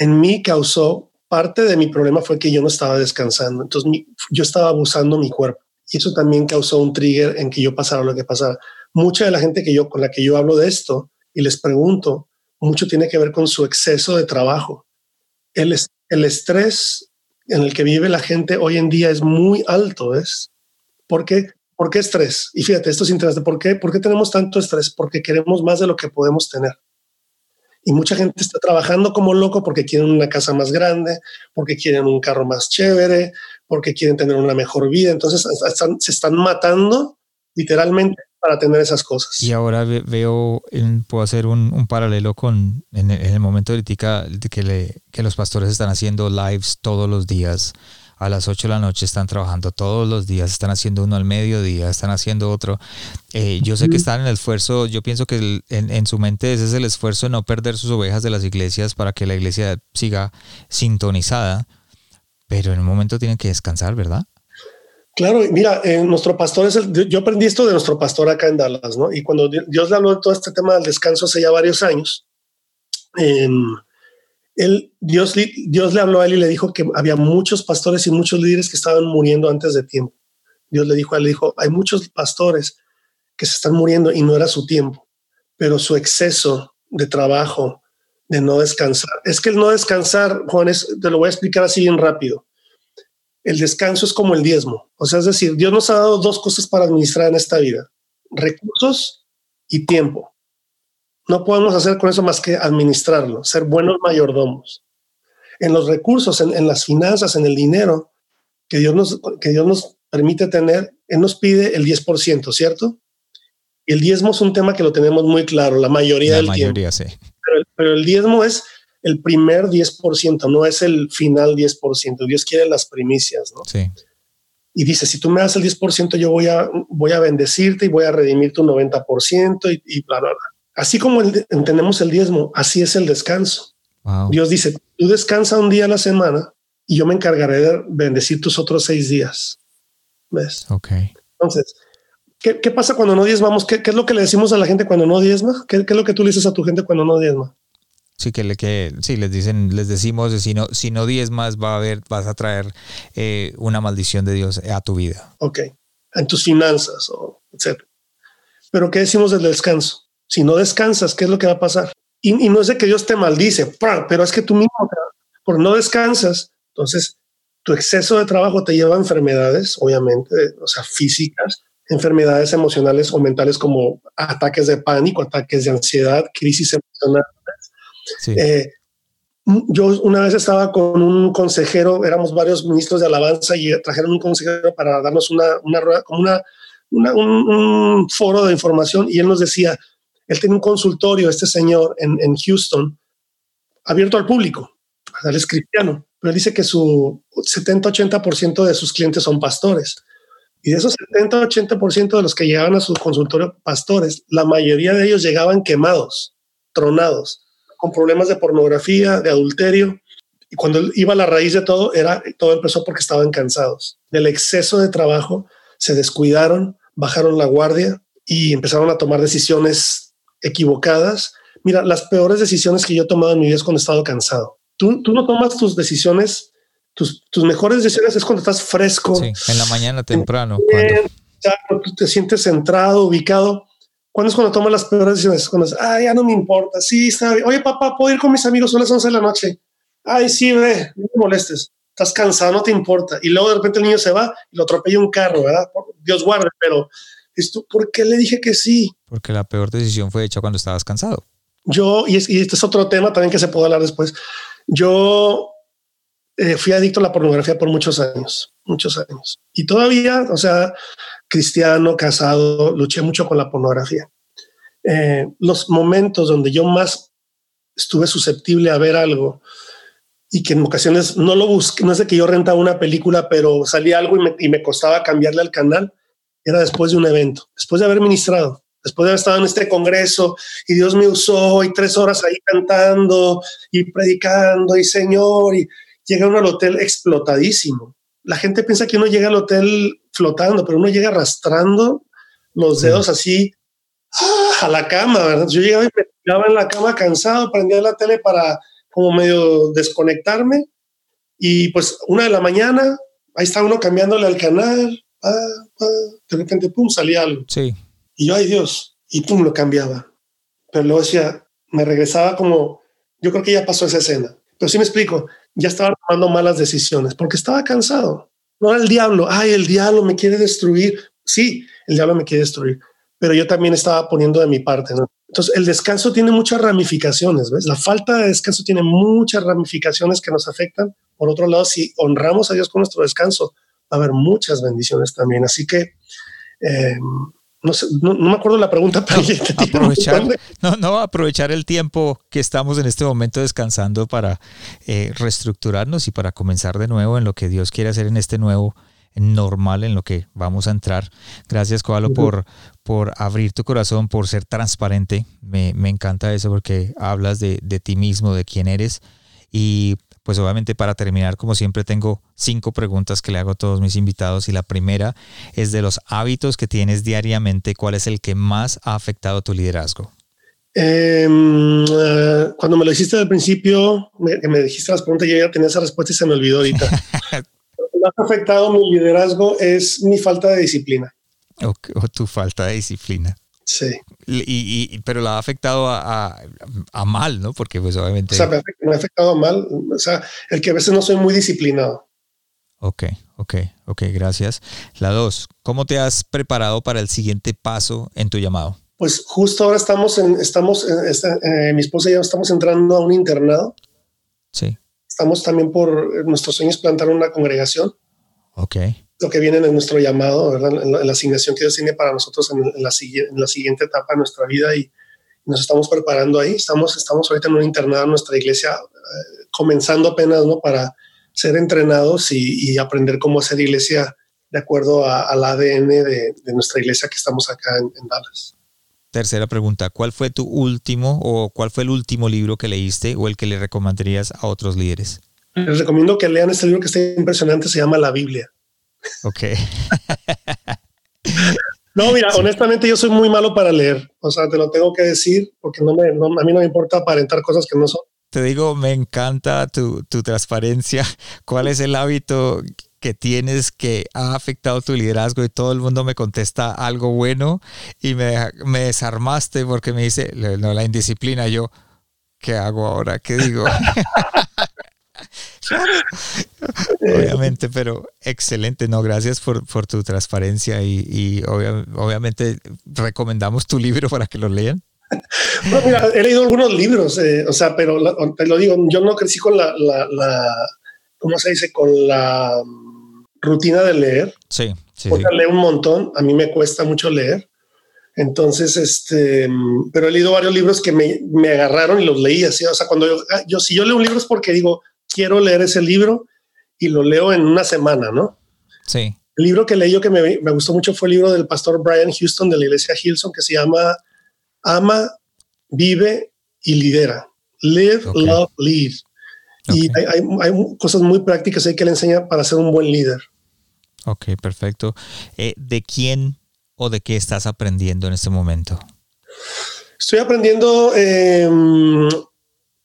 en mí causó, parte de mi problema fue que yo no estaba descansando, entonces yo estaba abusando mi cuerpo y eso también causó un trigger en que yo pasara lo que pasara. Mucha de la gente que yo, con la que yo hablo de esto y les pregunto, mucho tiene que ver con su exceso de trabajo. El, el estrés en el que vive la gente hoy en día es muy alto, ¿es? ¿Por qué? ¿Por qué estrés? Y fíjate, esto es interesante. ¿Por qué? ¿Por qué tenemos tanto estrés? Porque queremos más de lo que podemos tener. Y mucha gente está trabajando como loco porque quieren una casa más grande, porque quieren un carro más chévere, porque quieren tener una mejor vida. Entonces se están matando literalmente para tener esas cosas. Y ahora veo, puedo hacer un, paralelo con en el, momento de que, le, que los pastores están haciendo lives todos los días a las 8 de la noche están trabajando todos los días, están haciendo uno al mediodía, están haciendo otro. Eh, yo sé que están en el esfuerzo, yo pienso que en, su mente ese es el esfuerzo de no perder sus ovejas de las iglesias para que la iglesia siga sintonizada, pero en un momento tienen que descansar, ¿verdad? Claro, mira, eh, nuestro pastor es el, yo aprendí esto de nuestro pastor acá en Dallas, ¿no? Y cuando Dios le habló de todo este tema del descanso hace ya varios años, eh, Dios, le habló a él y le dijo que había muchos pastores y muchos líderes que estaban muriendo antes de tiempo. Dios le dijo a él, dijo, hay muchos pastores que se están muriendo y no era su tiempo, pero su exceso de trabajo, de no descansar. Es que el no descansar, Juanes, te lo voy a explicar así bien rápido. El descanso es como el diezmo. O sea, es decir, Dios nos ha dado dos cosas para administrar en esta vida, recursos y tiempo. No podemos hacer con eso más que administrarlo, ser buenos mayordomos. En los recursos, en, las finanzas, en el dinero que Dios, nos, que Dios nos permite tener, Él nos pide el 10%, ¿cierto? Y el diezmo es un tema que lo tenemos muy claro, la mayoría del mayoría, Sí. Pero, el diezmo es el primer 10%, no es el final 10%. Dios quiere las primicias, ¿no? Sí. Y dice, si tú me das el 10%, yo voy a, voy a bendecirte y voy a redimir tu 90% y, y bla, bla, bla. Así como entendemos el diezmo, así es el descanso. Dios dice, tú descansa un día a la semana y yo me encargaré de bendecir tus otros seis días. ¿Ves? Ok. Entonces, ¿qué, pasa cuando no diezmamos? ¿Qué, ¿Qué, es lo que le decimos a la gente cuando no diezma? ¿Qué, es lo que tú le dices a tu gente cuando no diezma? Sí, que, le, que sí, les dicen, les decimos, si no, si no diezmas, va a haber, vas a traer eh, una maldición de Dios a tu vida. Ok. En tus finanzas, o etc. Pero ¿qué decimos del descanso? Si no descansas, ¿qué es lo que va a pasar? Y, no es de que Dios te maldice, pero es que tú mismo, por no descansas, entonces tu exceso de trabajo te lleva a enfermedades, obviamente, o sea, físicas, enfermedades emocionales o mentales como ataques de pánico, ataques de ansiedad, crisis emocionales. Eh, yo una vez estaba con un consejero, éramos varios ministros de alabanza y trajeron un consejero para darnos una, una como una, un, foro de información y él nos decía, él tiene un consultorio, este señor, en, Houston, abierto al público. Él es cristiano, pero él dice que su 70-80% de sus clientes son pastores. Y de esos 70-80% de los que llegaban a su consultorio pastores, la mayoría de ellos llegaban quemados, tronados, con problemas de pornografía, de adulterio. Y cuando iba a la raíz de todo, era todo empezó porque estaban cansados. Del exceso de trabajo, se descuidaron, bajaron la guardia y empezaron a tomar decisiones equivocadas. Mira, las peores decisiones que yo he tomado en mi vida es cuando he estado cansado. Tú, tú no tomas tus decisiones, tus, tus mejores decisiones es cuando estás fresco. Sí, en la mañana temprano. cuando... tú te sientes centrado, ubicado. ¿Cuándo es cuando tomas las peores decisiones? Cuando es, ay, ya no me importa. Sí, está bien. Oye, papá, ¿puedo ir con mis amigos? Son las 11 de la noche. Ay, sí, ve, no me molestes. Estás cansado, no te importa. Y luego de repente el niño se va y lo atropella un carro, ¿verdad? Dios guarde, pero esto, ¿por qué le dije que sí? Porque la peor decisión fue hecha cuando estabas cansado. Yo, y, este es otro tema también que se puede hablar después. Yo eh, fui adicto a la pornografía por muchos años, muchos años. Y todavía, o sea, cristiano, casado, luché mucho con la pornografía. Eh, los momentos donde yo más estuve susceptible a ver algo y que en ocasiones no lo busqué, no es de que yo rentaba una película, pero salía algo y me, y me costaba cambiarle al canal, era después de un evento, después de haber ministrado, después de haber estado en este congreso y Dios me usó y tres horas ahí cantando y predicando y Señor y llega uno al hotel explotadísimo. La gente piensa que uno llega al hotel flotando, pero uno llega arrastrando los dedos así ¡ah! a la cama, ¿verdad? Yo llegaba y me tiraba en la cama cansado, prendía la tele para como medio desconectarme y pues una de la mañana, ahí está uno cambiándole al canal, de repente, pum, salía algo. Sí. Y yo, ay Dios, y pum, lo cambiaba. Pero luego decía, me regresaba como, yo creo que ya pasó esa escena. Pero sí me explico, ya estaba tomando malas decisiones porque estaba cansado. No era el diablo, ay, el diablo me quiere destruir. Sí, el diablo me quiere destruir, pero yo también estaba poniendo de mi parte. Entonces, el descanso tiene muchas ramificaciones, ¿ves? La falta de descanso tiene muchas ramificaciones que nos afectan. Por otro lado, si honramos a Dios con nuestro descanso, va a haber muchas bendiciones también. Así que eh, no, sé, no, me acuerdo la pregunta, <laughs> pero aprovechar, no, no, aprovechar el tiempo que estamos en este momento descansando para eh, reestructurarnos y para comenzar de nuevo en lo que Dios quiere hacer en este nuevo normal en lo que vamos a entrar. Gracias, Coalo, por, por abrir tu corazón, por ser transparente. Me, me encanta eso porque hablas de, de ti mismo, de quién eres. Y pues obviamente para terminar, como siempre, tengo cinco preguntas que le hago a todos mis invitados y la primera es de los hábitos que tienes diariamente, ¿cuál es el que más ha afectado tu liderazgo? Em, eh, cuando me lo hiciste al principio, me, me dijiste las preguntas, yo ya tenía esa respuesta y se me olvidó ahorita. <laughs> lo que más ha afectado mi liderazgo es mi falta de disciplina. O, tu falta de disciplina. Sí. Y, pero la ha afectado a, mal, ¿no? Porque pues obviamente... O sea, me ha, afectado a mal. O sea, el que a veces no soy muy disciplinado. Ok, ok, ok, gracias. La dos, ¿cómo te has preparado para el siguiente paso en tu llamado? Pues justo ahora estamos en, estamos, eh, mi esposa y yo estamos entrando a un internado. Sí. Estamos también por nuestros sueños plantar una congregación. Ok. Lo que viene en nuestro llamado, ¿verdad? En la, asignación que Dios tiene para nosotros en, la, en la siguiente etapa de nuestra vida y nos estamos preparando ahí. Estamos, estamos ahorita en un internado en nuestra iglesia, eh, comenzando apenas, ¿no? Para ser entrenados y, aprender cómo hacer iglesia de acuerdo al ADN de, nuestra iglesia que estamos acá en Dallas. Tercera pregunta, ¿cuál fue tu último o cuál fue el último libro que leíste o el que le recomendarías a otros líderes? Les recomiendo que lean este libro que está impresionante, se llama La Biblia. Ok. no, mira, honestamente yo soy muy malo para leer, o sea, te lo tengo que decir porque no me, a mí no me importa aparentar cosas que no son. Te digo, me encanta tu, tu transparencia. ¿Cuál es el hábito que tienes que ha afectado tu liderazgo y todo el mundo me contesta algo bueno y me, me desarmaste porque me dice, no, la indisciplina, yo, ¿qué hago ahora? ¿Qué digo? <laughs> <laughs> obviamente, pero excelente, no, gracias por, por tu transparencia y, obviamente recomendamos tu libro para que lo lean. No, mira, he leído algunos libros, eh, o sea, pero te lo digo, yo no crecí con la, la, la ¿cómo se dice? Con la rutina de leer. Sí, sí, Leo un montón, a mí me cuesta mucho leer. Entonces, este, pero he leído varios libros que me, me agarraron y los leí así. O sea, cuando yo, ah, yo, si yo leo un libro es porque digo, quiero leer ese libro y lo leo en una semana, ¿no? Sí. El libro que leí yo que me, me gustó mucho fue el libro del pastor Brian Houston de la iglesia Hilson que se llama Ama, Vive y Lidera. Live, Love, Lead. Y hay, hay, cosas muy prácticas ahí que le enseña para ser un buen líder. Ok, perfecto. Eh, ¿De quién o de qué estás aprendiendo en este momento? Estoy aprendiendo, em,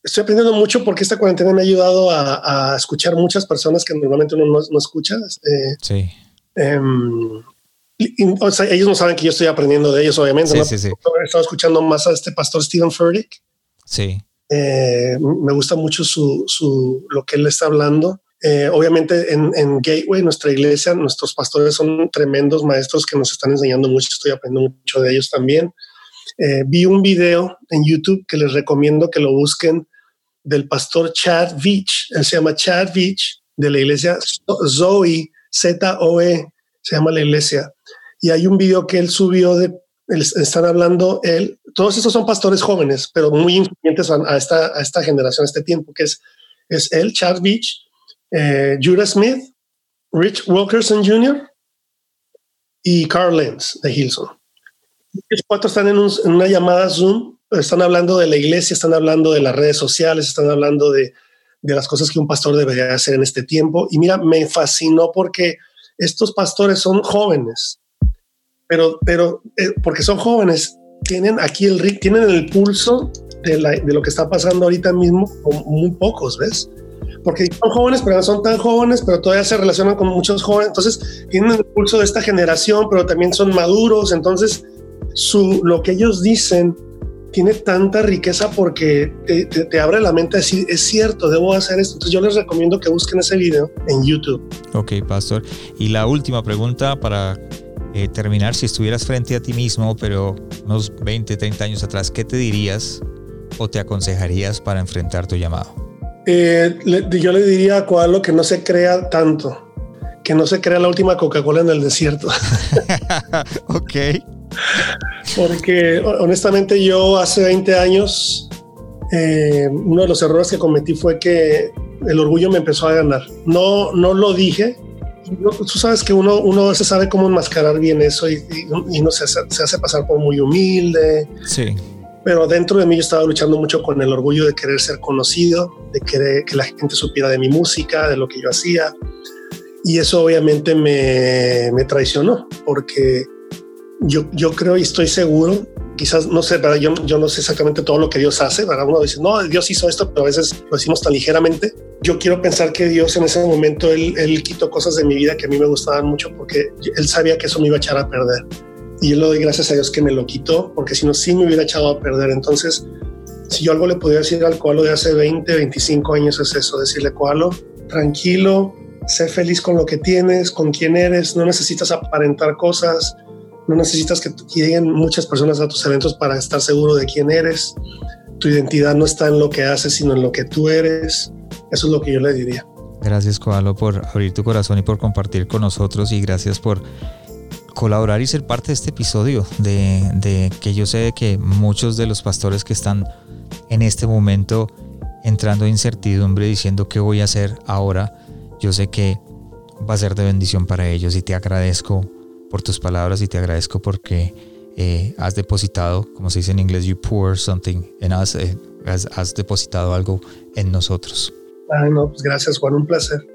estoy aprendiendo mucho porque esta cuarentena me ha ayudado a, escuchar muchas personas que normalmente uno no, escucha. Este, sí. Em, o sea, ellos no saben que yo estoy aprendiendo de ellos, obviamente. Sí, sí, sí. He estado escuchando más a este pastor Stephen Furtick. Sí. Eh, me gusta mucho su, su, lo que él está hablando. Eh, obviamente en, en, Gateway, nuestra iglesia, nuestros pastores son tremendos maestros que nos están enseñando mucho, estoy aprendiendo mucho de ellos también. Eh, vi un video en YouTube que les recomiendo que lo busquen del pastor Chad Veach, él se llama Chad Veach, de la iglesia Zoe, Z-O-E, se llama la iglesia. Y hay un video que él subió de, están hablando él, todos estos son pastores jóvenes, pero muy influyentes a, esta, a esta generación, a este tiempo, que es, es él, Chad Beach, eh, Judah Smith, Rich Wilkerson Jr. y Carl Lenz de Hilson. Los cuatro están en, una llamada Zoom, están hablando de la iglesia, están hablando de las redes sociales, están hablando de, de las cosas que un pastor debería hacer en este tiempo. Y mira, me fascinó porque estos pastores son jóvenes, pero, pero eh, porque son jóvenes, tienen aquí el tienen el pulso de, de, lo que está pasando ahorita mismo, con muy pocos, ¿ves? porque son jóvenes, pero no son tan jóvenes, pero todavía se relacionan con muchos jóvenes. Entonces, tienen el pulso de esta generación, pero también son maduros. Entonces, su, lo que ellos dicen tiene tanta riqueza porque te, abre la mente a decir, es cierto, debo hacer esto. Entonces, yo les recomiendo que busquen ese video en YouTube. Ok, Pastor. Y la última pregunta para eh, terminar, si estuvieras frente a ti mismo, pero unos 20, 30 años atrás, ¿qué te dirías o te aconsejarías para enfrentar tu llamado? Eh, yo le diría a Coalo que no se crea tanto, que no se crea la última Coca-Cola en el desierto. <laughs> ok. Porque honestamente yo hace 20 años, eh, uno de los errores que cometí fue que el orgullo me empezó a ganar. No, no lo dije. tú sabes que uno, uno se sabe cómo enmascarar bien eso y, y, no se, se hace pasar por muy humilde. Sí pero dentro de mí yo estaba luchando mucho con el orgullo de querer ser conocido, de querer que la gente supiera de mi música, de lo que yo hacía. Y eso obviamente me, me traicionó, porque yo, yo creo y estoy seguro quizás, no sé, ¿verdad? Yo, yo no sé exactamente todo lo que Dios hace, ¿verdad? Uno dice, no, Dios hizo esto, pero a veces lo decimos tan ligeramente. Yo quiero pensar que Dios en ese momento, él, él quitó cosas de mi vida que a mí me gustaban mucho porque él sabía que eso me iba a echar a perder. Y yo le doy gracias a Dios que me lo quitó, porque si no, sí me hubiera echado a perder. Entonces, si yo algo le podía decir al Koalo de hace 20, 25 años es eso, decirle, Koalo, tranquilo, sé feliz con lo que tienes, con quién eres, no necesitas aparentar cosas, no necesitas que lleguen muchas personas a tus eventos para estar seguro de quién eres. Tu identidad no está en lo que haces, sino en lo que tú eres. Eso es lo que yo le diría. Gracias, Koalo, por abrir tu corazón y por compartir con nosotros y gracias por colaborar y ser parte de este episodio de, de, que yo sé que muchos de los pastores que están en este momento entrando en incertidumbre diciendo qué voy a hacer ahora, yo sé que va a ser de bendición para ellos y te agradezco por tus palabras y te agradezco porque eh, has depositado, como se dice en inglés, you pour something en us, eh, has, has, depositado algo en nosotros. Ay, no, pues gracias Juan, un placer.